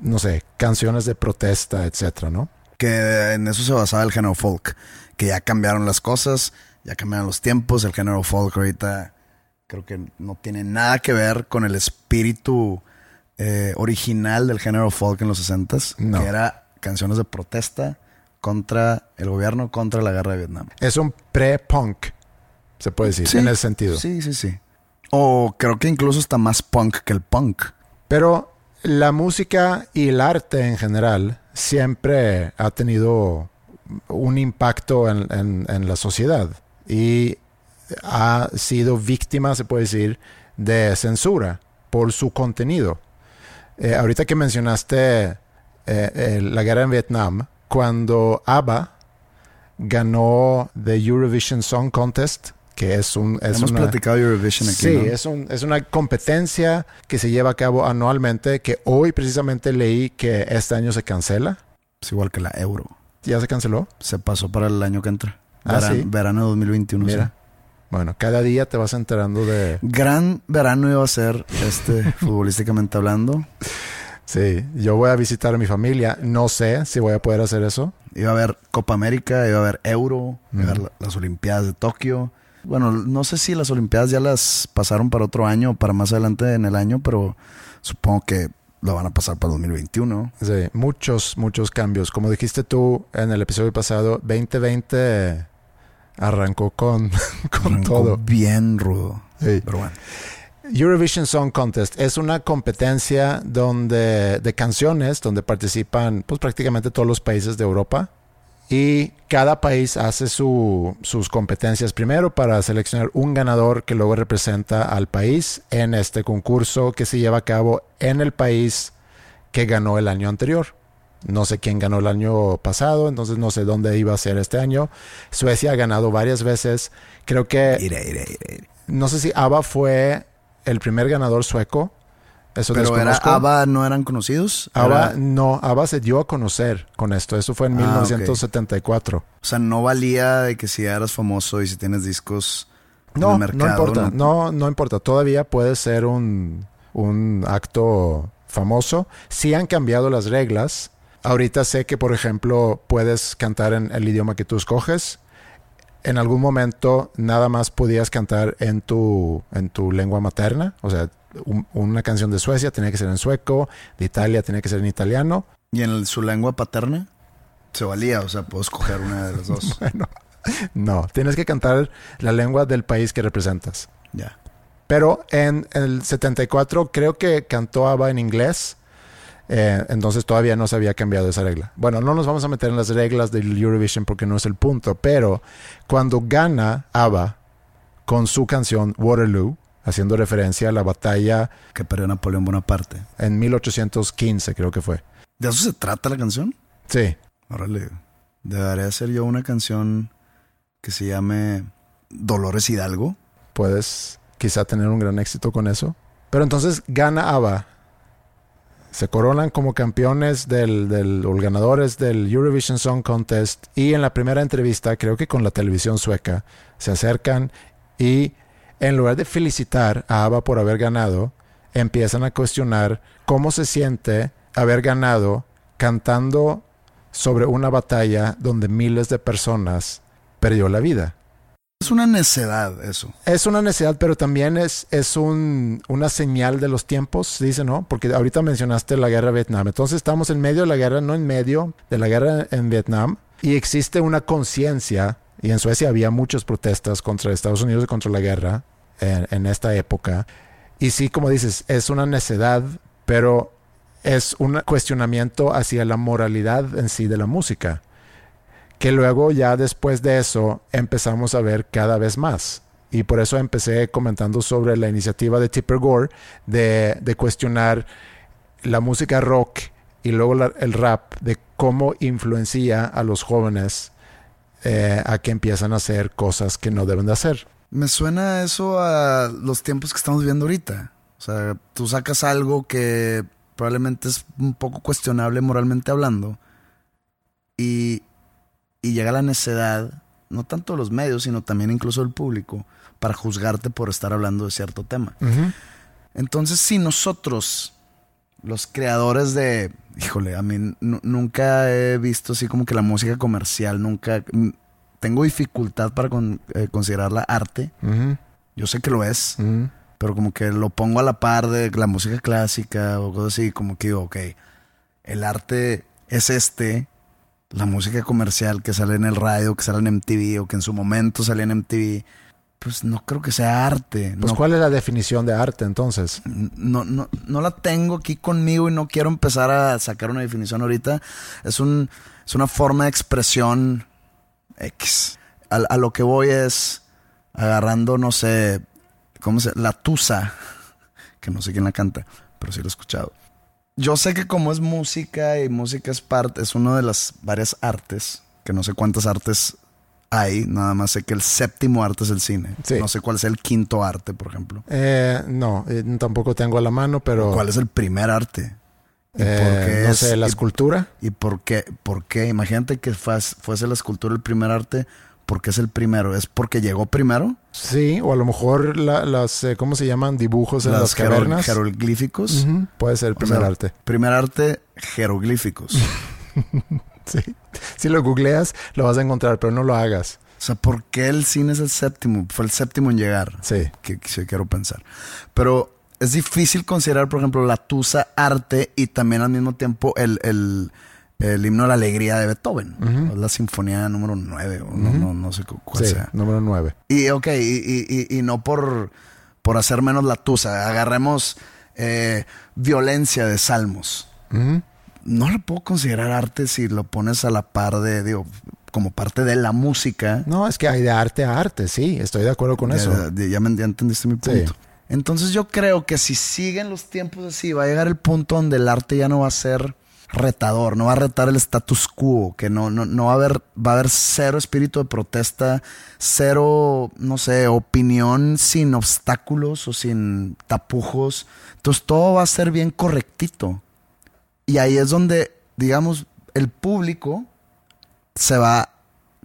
no sé, canciones de protesta, etcétera, ¿no? Que en eso se basaba el género folk. Que ya cambiaron las cosas, ya cambiaron los tiempos. El género folk ahorita creo que no tiene nada que ver con el espíritu eh, original del género folk en los 60s. No. Que era canciones de protesta contra el gobierno, contra la guerra de Vietnam. Es un pre-punk, se puede decir, Sí. en ese sentido. Sí, sí, sí. O creo que incluso está más punk que el punk. Pero la música y el arte en general siempre ha tenido un impacto en, en- en la sociedad y ha sido víctima, se puede decir, de censura por su contenido. Eh, ahorita que mencionaste eh, eh, la guerra en Vietnam, cuando ABBA ganó The Eurovision Song Contest, que es un... Es Hemos una, platicado Eurovision aquí, Sí, ¿no? es, un- es una competencia que se lleva a cabo anualmente, que hoy precisamente leí que este año se cancela. Es igual que la Euro. ¿Ya se canceló? Se pasó para el año que entra. Ah, Verano, sí. verano 2021. Mira. sí. Bueno, cada día te vas enterando de... Gran verano iba a ser este, futbolísticamente hablando. Sí, yo voy a visitar a mi familia. No sé si voy a poder hacer eso. Iba a haber Copa América, iba a haber Euro, iba a haber las Olimpiadas de Tokio. Bueno, no sé si las Olimpiadas ya las pasaron para otro año o para más adelante en el año, pero supongo que lo van a pasar para 2021. Sí, muchos, muchos cambios. Como dijiste tú en el episodio pasado, 2020 arrancó con, con Arrancó todo. bien rudo. Sí. Pero bueno, Eurovision Song Contest es una competencia donde, de canciones donde participan pues, prácticamente todos los países de Europa y cada país hace su- sus competencias primero para seleccionar un ganador que luego representa al país en este concurso que se lleva a cabo en el país que ganó el año anterior. No sé quién ganó el año pasado, entonces no sé dónde iba a ser este año. Suecia ha ganado varias veces. Creo que iré, iré, iré. iré. no sé si ABBA fue el primer ganador sueco. Eso Pero era. ABBA no eran conocidos. ABBA, Era- no, ABBA se dio a conocer con esto. Eso fue en Ah, ok. 1974. o sea, no valía de que si eras famoso y si tienes discos en No, el no mercado. importa. No, no importa. Todavía puede ser un, un acto famoso. Sí han cambiado las reglas. Ahorita sé que, por ejemplo, puedes cantar en el idioma que tú escoges. En algún momento nada más podías cantar en tu, en tu lengua materna. O sea, un- una canción de Suecia tenía que ser en sueco, de Italia tenía que ser en italiano. Y en el- su lengua paterna se valía, o sea, puedo escoger una de las dos. No, tienes que cantar la lengua del país que representas. ya. Pero en el 74 creo que cantó ABBA en inglés. Eh, entonces todavía no se había cambiado esa regla. Bueno, no nos vamos a meter en las reglas del Eurovision porque no es el punto. Pero cuando gana ABBA con su canción Waterloo, haciendo referencia a la batalla Que perdió Napoleón Bonaparte. en 1815 creo que fue. ¿De eso se trata la canción? Sí, Órale. Debería hacer yo una canción que se llame Dolores Hidalgo. puedes quizá tener un gran éxito con eso. Pero entonces gana ABBA. Se coronan como campeones del, del, o ganadores del Eurovision Song Contest y en la primera entrevista, creo que con la televisión sueca, se acercan y en lugar de felicitar a ABBA por haber ganado, empiezan a cuestionar cómo se siente haber ganado cantando sobre una batalla donde miles de personas perdió la vida. Es una necedad eso. Es una necesidad, pero también es, es un, una señal de los tiempos, dice, ¿no? Porque ahorita mencionaste la guerra de Vietnam. Entonces estamos en medio de la guerra, no en medio de la guerra en Vietnam. Y existe una conciencia, y en Suecia había muchas protestas contra Estados Unidos y contra la guerra en, en esta época. Y sí, como dices, es una necedad, pero es un cuestionamiento hacia la moralidad en sí de la música que luego ya después de eso empezamos a ver cada vez más. Y por eso empecé comentando sobre la iniciativa de Tipper Gore de, cuestionar la música rock y luego el rap, de cómo influencia a los jóvenes eh, a que empiezan a hacer cosas que no deben de hacer. Me suena eso a los tiempos que estamos viviendo ahorita. O sea, tú sacas algo que probablemente es un poco cuestionable moralmente hablando y, y llega la necedad, no tanto de los medios, sino también incluso del público, para juzgarte por estar hablando de cierto tema. Entonces, si nosotros, los creadores de, híjole, a mí nu- nunca he visto así como que la música comercial, nunca, mm, tengo dificultad para con- eh, considerarla arte. Yo sé que lo es, pero como que lo pongo a la par de la música clásica o cosas así, como que digo, ok, el arte es este, la música comercial que sale en el radio, que sale en MTV o que en su momento salía en MTV, pues no creo que sea arte. Pues no, ¿cuál es la definición de arte entonces? no, no, no la tengo aquí conmigo y no quiero empezar a sacar una definición ahorita. Es, un, es una forma de expresión X. A, a lo que voy es agarrando, no sé, ¿cómo se La Tusa, que no sé quién la canta, pero sí lo he escuchado. Yo sé que como es música y música es parte, es una de las varias artes, que no sé cuántas artes hay, nada más sé que el séptimo arte es el cine. Sí. No sé cuál es el quinto arte, por ejemplo. Eh, no, eh, tampoco tengo a la mano, pero... ¿Cuál es el primer arte? ¿Y eh, por qué no es- sé, la y- escultura. ¿Y por qué? ¿Por qué? Imagínate que fues- fuese la escultura el primer arte. ¿Por qué es el primero? ¿Es porque llegó primero? Sí, o a lo mejor la- las, eh, ¿cómo se llaman? Dibujos en las, jero- cavernas. jeroglíficos. Puede ser el O primer sea, arte. Primer arte, jeroglíficos. Sí. Si lo googleas, lo vas a encontrar, pero no lo hagas. o sea, ¿por qué el cine es el séptimo? Fue el séptimo en llegar. Sí. Que, que quiero pensar. Pero es difícil considerar, por ejemplo, la tusa arte y también al mismo tiempo el, el, el himno a la alegría de Beethoven. Es la sinfonía número 9, o no, no, no sé cu- cuál Sí, sea. número 9. Y ok, y, y- y- y no por, por hacer menos la tusa. Agarremos eh, violencia de salmos. No lo puedo considerar arte si lo pones a la par de, digo, como parte de la música. No, es que hay de arte a arte, sí, estoy de acuerdo con Ya- eso. Ya, ya me- ya entendiste mi Sí. punto. Entonces yo creo que si siguen los tiempos así, va a llegar el punto donde el arte ya no va a ser retador, no va a retar el status quo, que no, no, no va a haber, va a haber cero espíritu de protesta, cero, no sé, opinión sin obstáculos o sin tapujos. Entonces todo va a ser bien correctito. Y ahí es donde, digamos, el público se va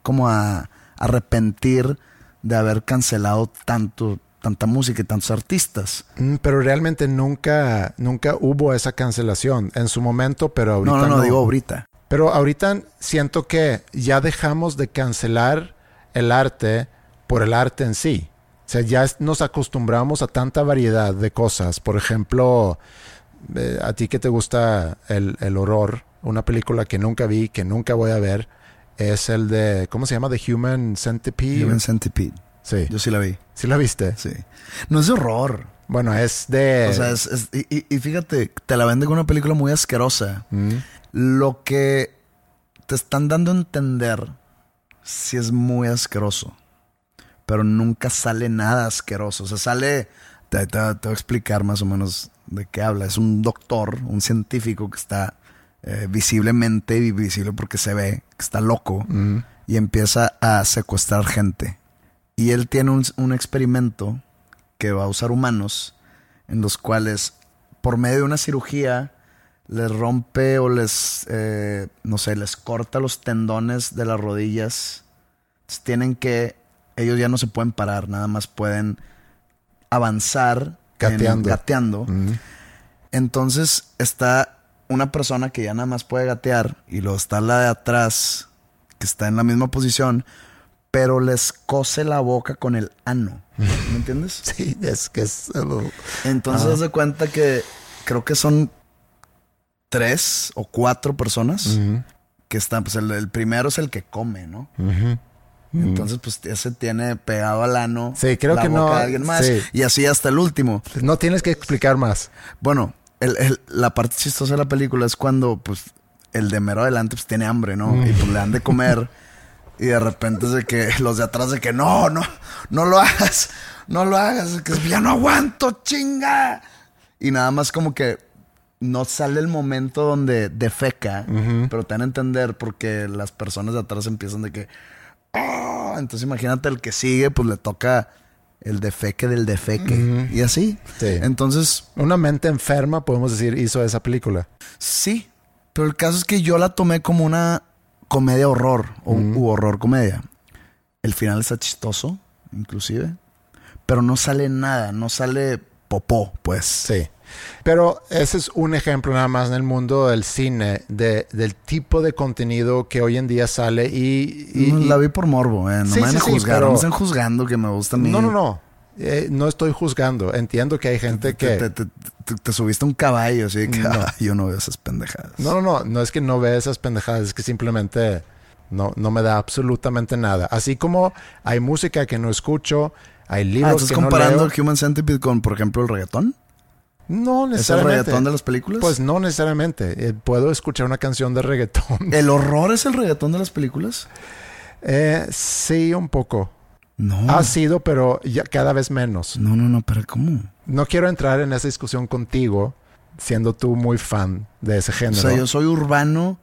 como a arrepentir de haber cancelado tanto, tanta música y tantos artistas. Mm, Pero realmente nunca, nunca hubo esa cancelación en su momento, pero ahorita no, no, no, digo ahorita. Pero ahorita siento que ya dejamos de cancelar el arte por el arte en sí. O sea, ya nos acostumbramos a tanta variedad de cosas. Por ejemplo, eh, a ti que te gusta el, el horror, una película que nunca vi, que nunca voy a ver, es el de, ¿cómo se llama? The Human Centipede. Human Centipede. Sí. Yo sí la vi. ¿Sí la viste? Sí. No es de horror. Bueno, es de... O sea, es, es- y, y- y fíjate, te la venden con una película muy asquerosa. Mm. Lo que te están dando a entender sí es muy asqueroso. Pero nunca sale nada asqueroso. O sea, sale. Te, te- te voy a explicar más o menos de qué habla. Es un doctor, un científico que está eh, visiblemente visible porque se ve que está loco Mm. y empieza a secuestrar gente. Y él tiene un, un experimento que va a usar humanos en los cuales por medio de una cirugía les rompe o les, eh, no sé, les corta los tendones de las rodillas. Entonces tienen que, ellos ya no se pueden parar, nada más pueden avanzar en- Gateando. gateando. Entonces está una persona que ya nada más puede gatear y luego está la de atrás que está en la misma posición, pero les cose la boca con el ano. ¿Me entiendes? Sí, es que es... uh, Entonces haz de cuenta que creo que son tres o cuatro personas que están, pues el, el primero es el que come, ¿no? ujú. Entonces, pues ese tiene pegado al ano Sí, creo la que boca no- de alguien más. sí. Y así hasta el último. No tienes que explicar más. Bueno, el- el- la parte chistosa de la película es cuando, pues, el de mero adelante pues, tiene hambre, ¿no? Mm. Y pues le dan de comer. y de repente es de que los de atrás de que no, no, no lo hagas, no lo hagas, que ya no aguanto, chinga. Y nada más como que no sale el momento donde defeca, pero te dan a entender porque las personas de atrás empiezan de que. "Ah", Entonces imagínate el que sigue, pues le toca el defeque del defeque. Y así. Sí. Entonces, Una mente enferma, podemos decir, hizo esa película. Sí, pero el caso es que yo la tomé como una comedia horror o u horror comedia. El final está chistoso, inclusive, pero no sale nada, no sale popó, pues. Sí. Pero ese es un ejemplo nada más en el mundo del cine, de, del tipo de contenido que hoy en día sale y... la vi por morbo, eh. No Sí, me van a sí, juzgar, pero- no me están juzgando que me gusta a mí. no, no, no. Eh, no estoy juzgando. Entiendo que hay gente Te, que... te- te- te- te subiste un caballo, así de que No. "Ah, yo no veo esas pendejadas. No, no, no. No es que no vea esas pendejadas, es que simplemente no, no me da absolutamente nada. Así como hay música que no escucho, hay Ah, libros ¿estás que no comparando leo. Human Centipede con, por ejemplo, el reggaetón? No ¿Es el necesariamente. reggaetón de las películas? Pues no necesariamente. Eh, puedo escuchar una canción de reggaetón. ¿El horror es el reggaetón de las películas? Eh, sí, un poco. No. Ha sido, pero ya cada vez menos. No, no, no, pero ¿cómo? No quiero entrar en esa discusión contigo siendo tú muy fan de ese O género. sea, yo soy urbano,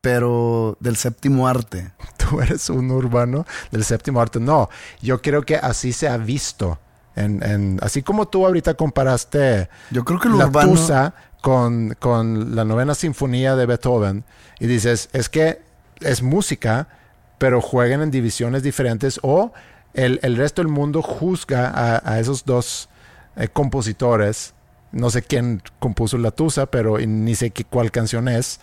pero del séptimo arte. tú eres un urbano del séptimo arte. No, yo creo que así se ha visto. En, en- así como tú ahorita comparaste Yo creo que el la urbano. tusa con, con la novena sinfonía de Beethoven y dices, es que es música, pero juegan en divisiones diferentes o el, el resto del mundo juzga a, a esos dos eh, compositores. No sé quién compuso la tusa, pero ni sé qué, cuál canción es.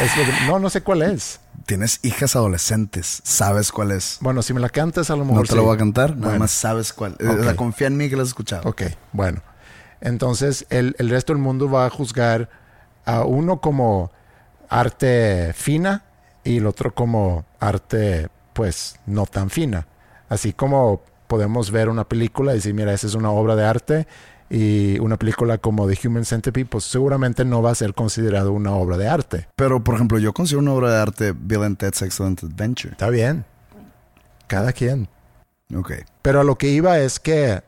Es lo que- no, no sé cuál es. Tienes hijas adolescentes, sabes cuál es. Bueno, si me la cantas, a lo mejor No te sí. lo voy a cantar, nada Bueno. más sabes cuál. Eh, Ok. O sea, confía en mí que lo has escuchado. Ok, bueno. Entonces, el, el resto del mundo va a juzgar a uno como arte fina y el otro como arte, pues, no tan fina. Así como podemos ver una película y decir, mira, esa es una obra de arte y una película como The Human Centipede, pues seguramente no va a ser considerado una obra de arte. Pero, por ejemplo, yo considero una obra de arte Bill and Ted's Excellent Adventure. Está bien. Cada quien. Ok. Pero a lo que iba es que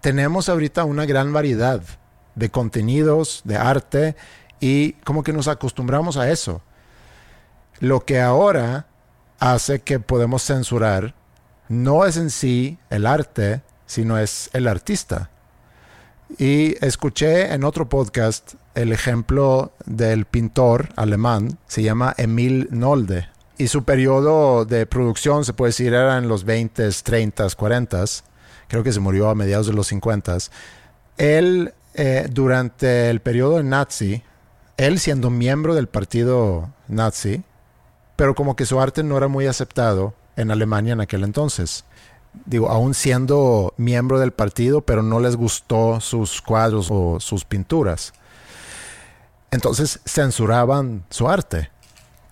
tenemos ahorita una gran variedad de contenidos, de arte, y como que nos acostumbramos a eso. Lo que ahora hace que podemos censurar no es en sí el arte, sino es el artista. Y escuché en otro podcast el ejemplo del pintor alemán, se llama Emil Nolde. Y su periodo de producción, se puede decir, era en los 20s, 30s, 40s. Creo que se murió a mediados de los 50s. Él, eh, durante el periodo nazi, él siendo miembro del partido nazi, pero como que su arte no era muy aceptado en Alemania en aquel entonces. Digo, aún siendo miembro del partido, pero no les gustó sus cuadros o sus pinturas. Entonces censuraban su arte.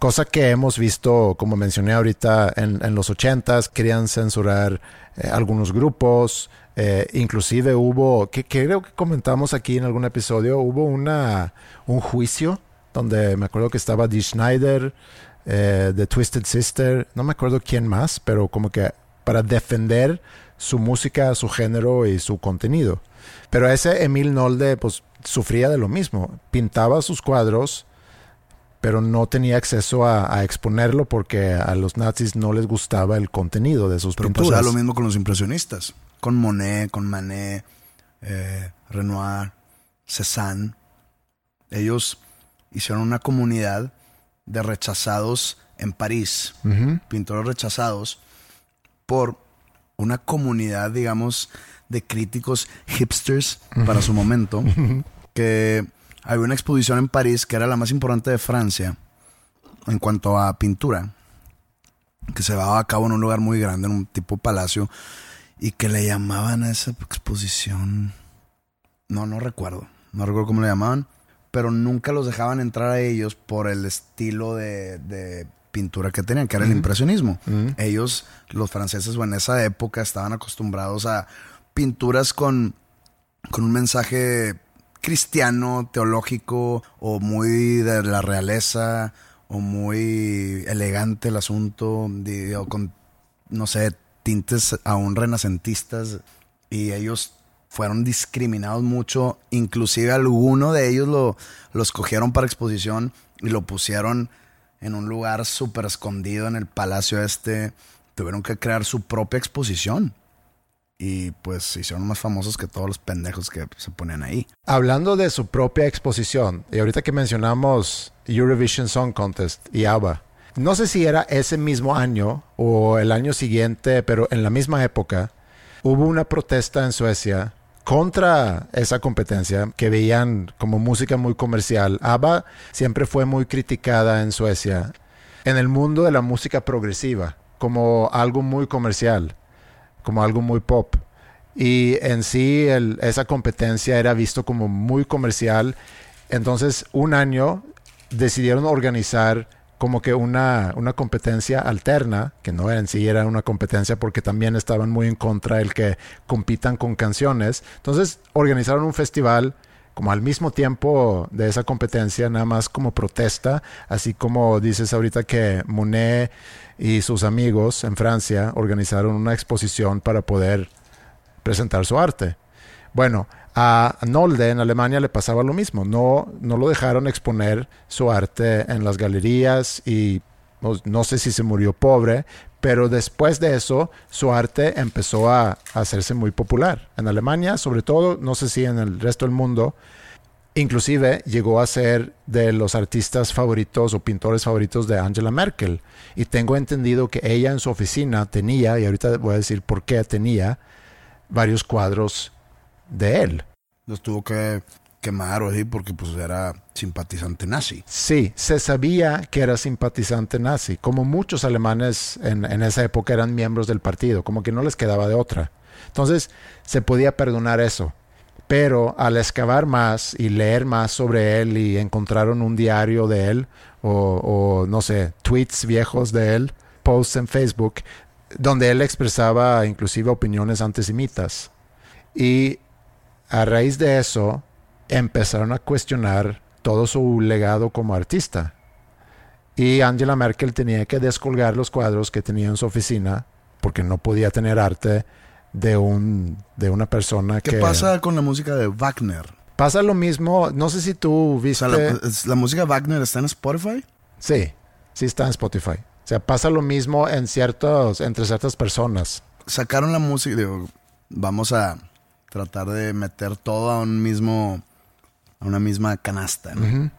Cosa que hemos visto, como mencioné ahorita, en, en los ochentas, querían censurar eh, algunos grupos, eh, inclusive hubo, que, que creo que comentamos aquí en algún episodio, hubo una, un juicio donde me acuerdo que estaba Dee Schneider, eh, The Twisted Sister, no me acuerdo quién más, pero como que para defender su música, su género y su contenido. Pero ese Emil Nolde, pues, sufría de lo mismo. Pintaba sus cuadros, pero no tenía acceso a, a exponerlo porque a los nazis no les gustaba el contenido de sus Pero pinturas. pasaba lo mismo con los impresionistas. Con Monet, con Manet, eh, Renoir, Cézanne. Ellos hicieron una comunidad de rechazados en París. Pintores rechazados por una comunidad, digamos, de críticos hipsters para su momento. que había una exposición en París que era la más importante de Francia en cuanto a pintura que se llevaba a cabo en un lugar muy grande, en un tipo palacio, y que le llamaban a esa exposición. No, no recuerdo. No recuerdo cómo le llamaban, pero nunca los dejaban entrar a ellos por el estilo de, de pintura que tenían, que era el impresionismo. Ellos, los franceses, o en esa época, estaban acostumbrados a pinturas con, con un mensaje cristiano, teológico, o muy de la realeza, o muy elegante el asunto, o con, no sé, tintes aún renacentistas, y ellos fueron discriminados mucho, inclusive alguno de ellos lo, lo escogieron para exposición y lo pusieron en un lugar súper escondido en el palacio este, tuvieron que crear su propia exposición. Y pues se hicieron más famosos que todos los pendejos que se ponían ahí. Hablando de su propia exposición, y ahorita que mencionamos Eurovision Song Contest y ABBA, no sé si era ese mismo año o el año siguiente, pero en la misma época, hubo una protesta en Suecia contra esa competencia que veían como música muy comercial. ABBA siempre fue muy criticada en Suecia en el mundo de la música progresiva como algo muy comercial, como algo muy pop. Y en sí esa competencia era visto como muy comercial. Entonces un año decidieron organizar como que una, una competencia alterna, que no en sí era una competencia porque también estaban muy en contra el que compitan con canciones. Entonces organizaron un festival como al mismo tiempo de esa competencia, nada más como protesta, así como dices ahorita que Monet y sus amigos en Francia organizaron una exposición para poder presentar su arte. Bueno, a Nolde en Alemania le pasaba lo mismo. No, no lo dejaron exponer su arte en las galerías y no, no sé si se murió pobre, pero después de eso su arte empezó a, a hacerse muy popular. En Alemania, sobre todo, no sé si en el resto del mundo, Inclusive llegó a ser de los artistas favoritos o pintores favoritos de Angela Merkel. Y tengo entendido que ella en su oficina tenía, y ahorita voy a decir por qué tenía, varios cuadros de él. Los tuvo que quemar o así porque pues era simpatizante nazi. Sí, se sabía que era simpatizante nazi, como muchos alemanes en, en esa época eran miembros del partido, como que no les quedaba de otra. Entonces se podía perdonar eso. Pero al excavar más y leer más sobre él y encontraron un diario de él o, o, no sé, tweets viejos de él, posts en Facebook, donde él expresaba inclusive opiniones antisemitas. Y a raíz de eso empezaron a cuestionar todo su legado como artista. Y Angela Merkel tenía que descolgar los cuadros que tenía en su oficina porque no podía tener arte de un de una persona ¿Qué que pasa con la música de Wagner? pasa lo mismo no sé si tú O viste sea, la, música de Wagner está en Spotify. sí sí está en Spotify o sea pasa lo mismo en ciertos entre ciertas personas Sacaron la música, digo, vamos a tratar de meter todo a un mismo, a una misma canasta. ¿no?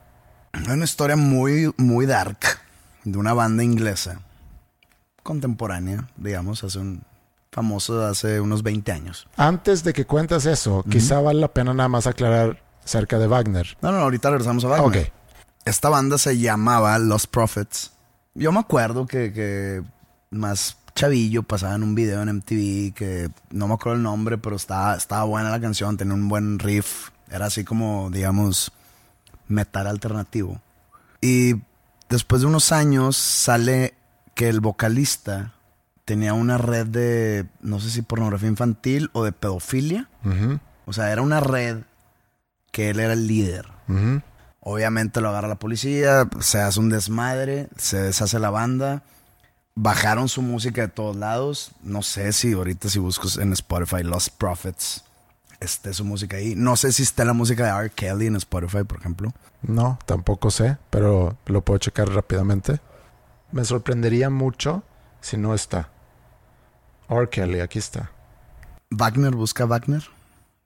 Hay una historia muy, muy dark de una banda inglesa contemporánea, digamos, hace un famoso hace unos 20 años. antes de que cuentes eso quizá vale la pena nada más aclarar acerca de Wagner No, no, ahorita regresamos a Wagner. Ok. Esta banda se llamaba Los Prophets. Yo me acuerdo que, que más chavillo pasaban un video en MTV que no me acuerdo el nombre, pero estaba, estaba buena la canción, tenía un buen riff. Era así como, digamos, metal alternativo. Y después de unos años sale que el vocalista tenía una red de, no sé si pornografía infantil o de pedofilia. O sea, era una red que él era el líder. ujú. Obviamente lo agarra la policía, se hace un desmadre, se deshace la banda. Bajaron su música de todos lados. No sé si ahorita si buscas en Spotify Lost Prophets esté su música ahí. No sé si está la música de R. Kelly en Spotify, por ejemplo. No, tampoco sé, pero lo puedo checar rápidamente. Me sorprendería mucho si no está. R. Kelly, aquí está. Wagner busca Wagner.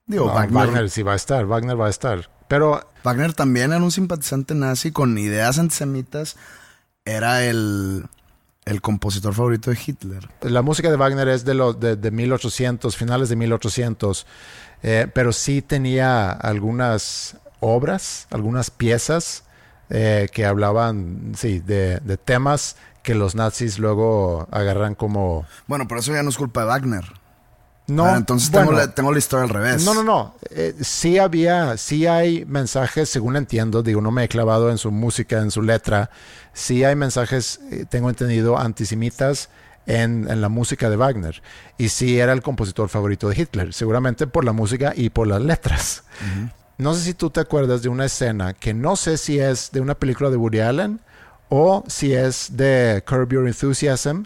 Digo, No, Wagner, Wagner Wagner. sí va a estar, Wagner va a estar. Pero también era un simpatizante nazi con ideas antisemitas. Era el, el compositor favorito de Hitler. la música de Wagner es de, los de, de 1800, finales de 1800, eh, pero sí tenía algunas obras, algunas piezas eh, que hablaban, sí, de, de temas que los nazis luego agarran como... Bueno, pero eso ya no es culpa de Wagner. No, Ah, entonces bueno, tengo, la, tengo la historia al revés. No, no, no. Eh, sí había, sí hay mensajes, según entiendo, digo, no me he clavado en su música, en su letra. Sí hay mensajes, eh, tengo entendido, antisemitas en, en la música de Wagner. Y sí era el compositor favorito de Hitler, seguramente por la música y por las letras. No sé si tú te acuerdas de una escena que no sé si es de una película de Woody Allen o si es de Curb Your Enthusiasm,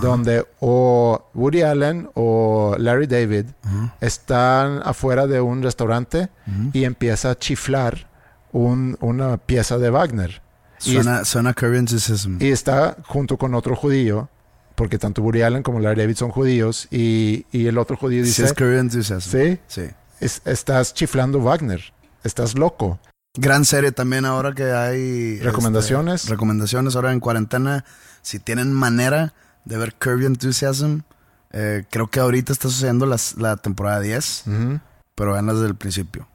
donde o Woody Allen o Larry David están afuera de un restaurante y empieza a chiflar un- una pieza de Wagner. Y, es- Suena, suena Your Enthusiasm. y está junto con otro judío, porque tanto Woody Allen como Larry David son judíos, y, y el otro judío Sí, dice, es Your Enthusiasm. ¿sí? Sí. Es- estás chiflando Wagner, estás loco. Gran serie también ahora que hay... ¿Recomendaciones? este, recomendaciones ahora en cuarentena. Si tienen manera de ver Curb Enthusiasm, eh, creo que ahorita está sucediendo las- la temporada 10, Ujú. pero veanlas desde el principio.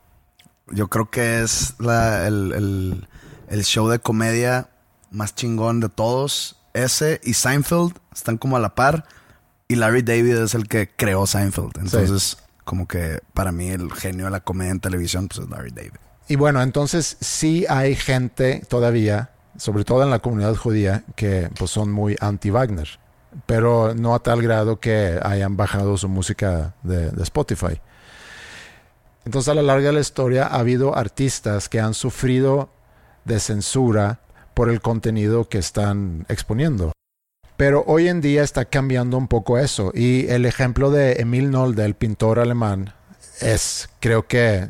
Yo creo que es la- el, el- el show de comedia más chingón de todos. Ese y Seinfeld están como a la par. Y Larry David es el que creó Seinfeld. Entonces, como que para mí el genio de la comedia en televisión pues es Larry David. Y bueno, entonces sí hay gente todavía, sobre todo en la comunidad judía, que pues son muy anti-Wagner, pero no a tal grado que hayan bajado su música de, Spotify. Entonces a la larga de la historia ha habido artistas que han sufrido de censura por el contenido que están exponiendo. Pero hoy en día está cambiando un poco eso. Y el ejemplo de Emil Nolde, el pintor alemán, es, creo que,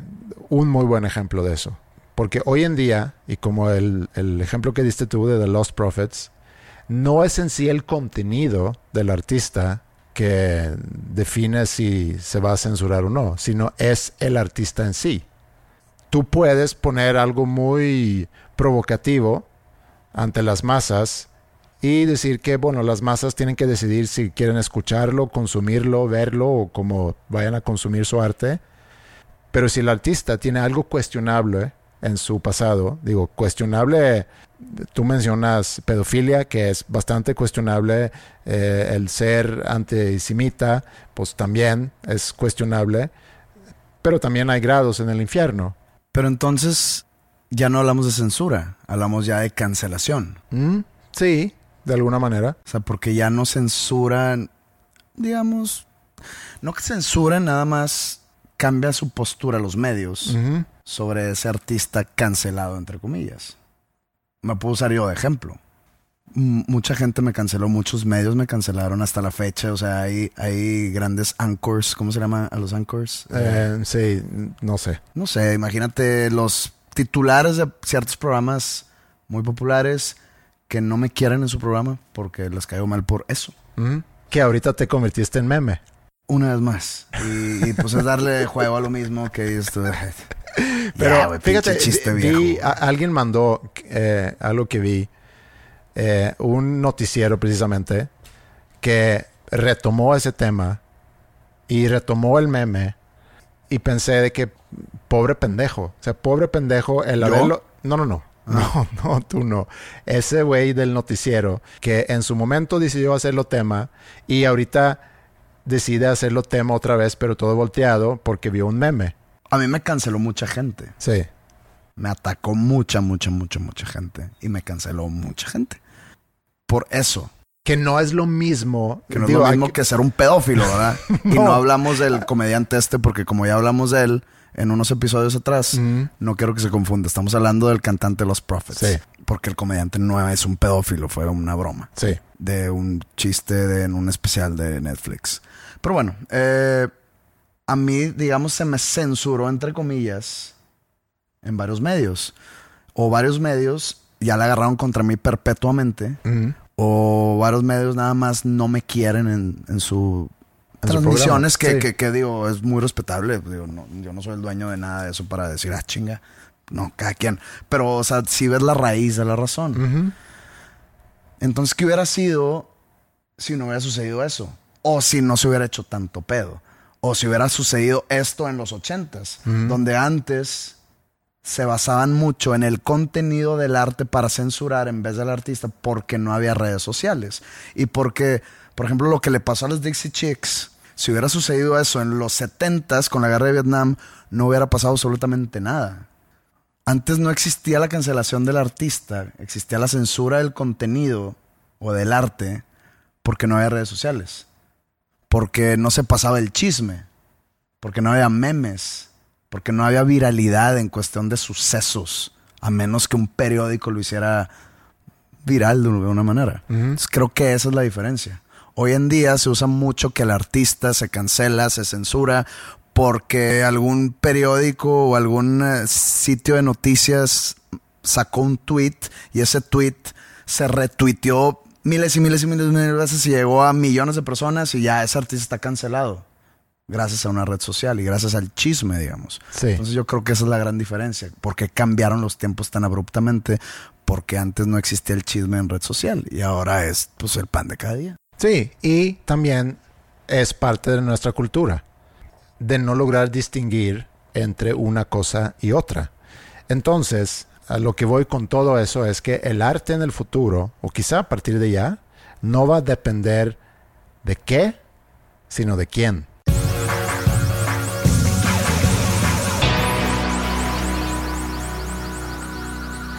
un muy buen ejemplo de eso. Porque hoy en día, y como el, el ejemplo que diste tú de The Lost Prophets, no es en sí el contenido del artista que define si se va a censurar o no, sino es el artista en sí. Tú puedes poner algo muy provocativo ante las masas y decir que, bueno, las masas tienen que decidir si quieren escucharlo, consumirlo, verlo o cómo vayan a consumir su arte. Pero si el artista tiene algo cuestionable en su pasado, digo, cuestionable, tú mencionas pedofilia, que es bastante cuestionable, eh, el ser antisemita, pues también es cuestionable, pero también hay grados en el infierno. Pero entonces ya no hablamos de censura, hablamos ya de cancelación. ¿Mm? Sí, de alguna manera. O sea, porque ya no censuran, digamos, no que censuran, nada más cambia su postura los medios sobre ese artista cancelado, entre comillas. Me puedo usar yo de ejemplo. M- mucha gente me canceló, muchos medios me cancelaron hasta la fecha. O sea, hay, hay grandes anchors, ¿cómo se llama a los anchors? Eh, sí, no sé. no sé, imagínate los titulares de ciertos programas muy populares que no me quieren en su programa porque les caigo mal por eso. Que ahorita te convertiste en meme. Una vez más. Y, y, pues es darle juego a lo mismo que esto. Pero Ya, güey, fíjate, chiste vi- viejo. vi- a- alguien mandó eh, algo que vi, eh, un noticiero precisamente, que retomó ese tema y retomó el meme y pensé de que pobre pendejo, o sea, pobre pendejo el ¿Yo? haberlo... No, no, no. No, no, tú no. Ese güey del noticiero que en su momento decidió hacerlo tema y ahorita decide hacerlo tema otra vez, pero todo volteado porque vio un meme. A mí me canceló mucha gente. Sí. Me atacó mucha, mucha, mucha, mucha gente. Y me canceló mucha gente. Por eso. que no es lo mismo. Que no Digo, es lo mismo que- que ser un pedófilo, ¿verdad? Y No. no hablamos del comediante este porque como ya hablamos de él en unos episodios atrás, no quiero que se confunda. Estamos hablando del cantante Los Prophets. Sí. Porque el comediante no es un pedófilo, fue una broma. Sí. De un chiste de, en un especial de Netflix. Pero bueno, eh, a mí, digamos, se me censuró, entre comillas, en varios medios. O varios medios ya la agarraron contra mí perpetuamente. O varios medios nada más no me quieren en, en su En transmisiones que, sí. que, que digo, es muy respetable. Digo, no, yo no soy el dueño de nada de eso para decir, ah, chinga. No, cada quien. Pero, o sea, si ves la raíz de la razón. Entonces, ¿qué hubiera sido si no hubiera sucedido eso? O si no se hubiera hecho tanto pedo. O si hubiera sucedido esto en los ochentas, donde antes se basaban mucho en el contenido del arte para censurar en vez del artista porque no había redes sociales. Y porque, por ejemplo, lo que le pasó a los Dixie Chicks, si hubiera sucedido eso en los setentas con la guerra de Vietnam, no hubiera pasado absolutamente nada. Antes no existía la cancelación del artista, existía la censura del contenido o del arte porque no había redes sociales, porque no se pasaba el chisme, porque no había memes, porque no había viralidad en cuestión de sucesos, a menos que un periódico lo hiciera viral de alguna manera. Entonces, creo que esa es la diferencia. Hoy en día se usa mucho que el artista se cancela, se censura, porque algún periódico o algún eh, sitio de noticias sacó un tweet y ese tweet se retuiteó miles y miles y miles de veces y llegó a millones de personas y ya ese artista está cancelado. Gracias a una red social y gracias al chisme, digamos. Sí. Entonces yo creo que esa es la gran diferencia. Porque cambiaron los tiempos tan abruptamente. Porque antes no existía el chisme en red social. Y ahora es pues el pan de cada día. Sí, y también es parte de nuestra cultura, de no lograr distinguir entre una cosa y otra. Entonces, a lo que voy con todo eso es que el arte en el futuro, o quizá a partir de ya, no va a depender de qué, sino de quién.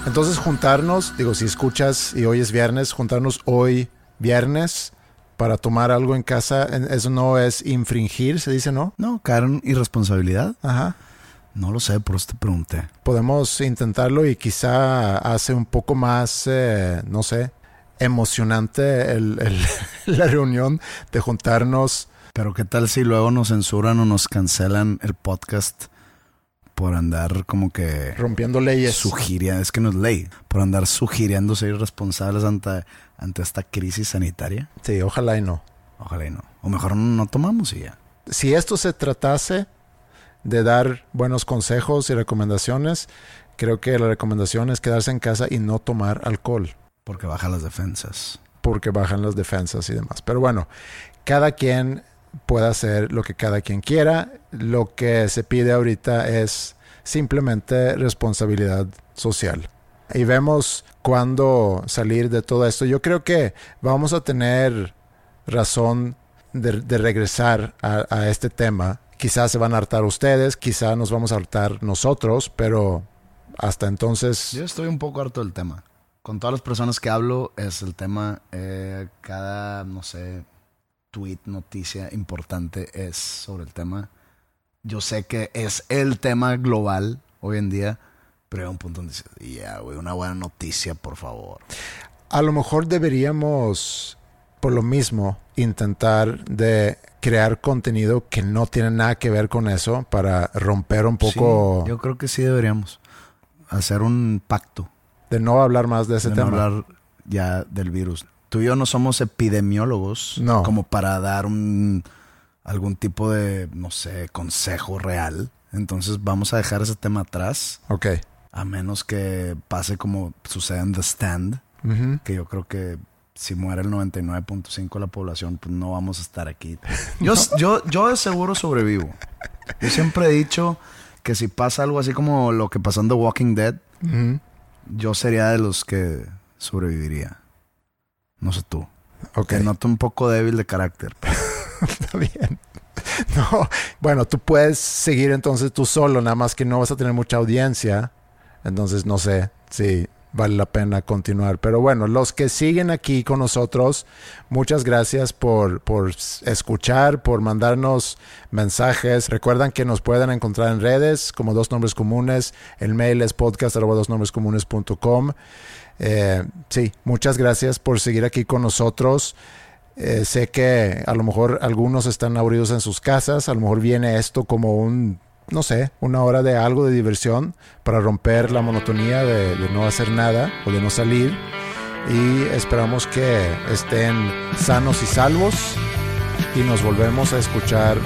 Entonces juntarnos, digo, si escuchas y hoy es viernes, juntarnos hoy viernes para tomar algo en casa, eso no es infringir, se dice, ¿no? No, caer en irresponsabilidad. Ajá. No lo sé, por eso te pregunté. Podemos intentarlo y quizá hace un poco más, eh, no sé, emocionante el- el- la reunión de juntarnos. Pero qué tal si luego nos censuran o nos cancelan el podcast por andar como que Rompiendo leyes. sugiriendo, es que no es ley, por andar sugiriendo ser irresponsables ante, ante esta crisis sanitaria. Sí, ojalá y no. Ojalá y no. O mejor no tomamos y ya. Si esto se tratase de dar buenos consejos y recomendaciones, creo que la recomendación es quedarse en casa y no tomar alcohol, Porque baja las defensas. porque bajan las defensas y demás. Pero bueno, cada quien puede hacer lo que cada quien quiera. Lo que se pide ahorita es simplemente responsabilidad social. Y vemos cuándo salir de todo esto. Yo creo que vamos a tener razón de, de regresar a, a este tema. Quizás se van a hartar ustedes, quizás nos vamos a hartar nosotros, pero hasta entonces... Yo estoy un poco harto del tema. Con todas las personas que hablo es el tema, eh, cada, no sé, tweet, noticia importante es sobre el tema. Yo sé que es el tema global hoy en día, pero hay un punto donde dices, ya, güey, una buena noticia, por favor. A lo mejor deberíamos, por lo mismo, intentar de crear contenido que no tiene nada que ver con eso para romper un poco Sí, yo creo que sí deberíamos hacer un pacto de no hablar más de ese de no hablar ya del virus. Tú y yo no somos epidemiólogos No. como para dar un algún tipo de, no sé, consejo real. Entonces vamos a dejar ese tema atrás, Ok. a menos que pase como sucede en The Stand, que yo creo que si muere el 99.5 de la población, pues no vamos a estar aquí. Yo, yo, yo de seguro sobrevivo. Yo siempre he dicho que si pasa algo así como lo que pasó en The Walking Dead, yo sería de los que sobreviviría. No sé tú. Ok. Te noto un poco débil de carácter. Está bien. No, bueno, tú puedes seguir entonces tú solo, nada más que no vas a tener mucha audiencia. Entonces no sé si vale la pena continuar. Pero bueno, los que siguen aquí con nosotros, muchas gracias por, por escuchar, por mandarnos mensajes. Recuerdan que nos pueden encontrar en redes como dos nombres comunes. El mail es podcast. Eh, sí, muchas gracias por seguir aquí con nosotros. Eh, sé que a lo mejor algunos están aburridos en sus casas, a lo mejor viene esto como un, no sé, una hora de algo de diversión para romper la monotonía de, no hacer nada o de no salir. Y esperamos que estén sanos y salvos y nos volvemos a escuchar,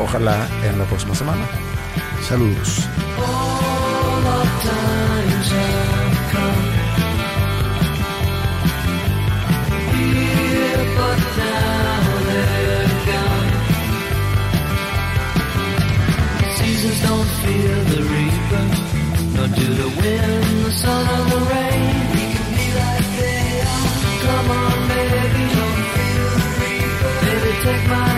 ojalá, en la próxima semana. Saludos. Seasons don't fear the reaper, nor do the wind, the sun, or the rain. We can be like they are. Come on, baby, don't feel the reaper. Baby, take my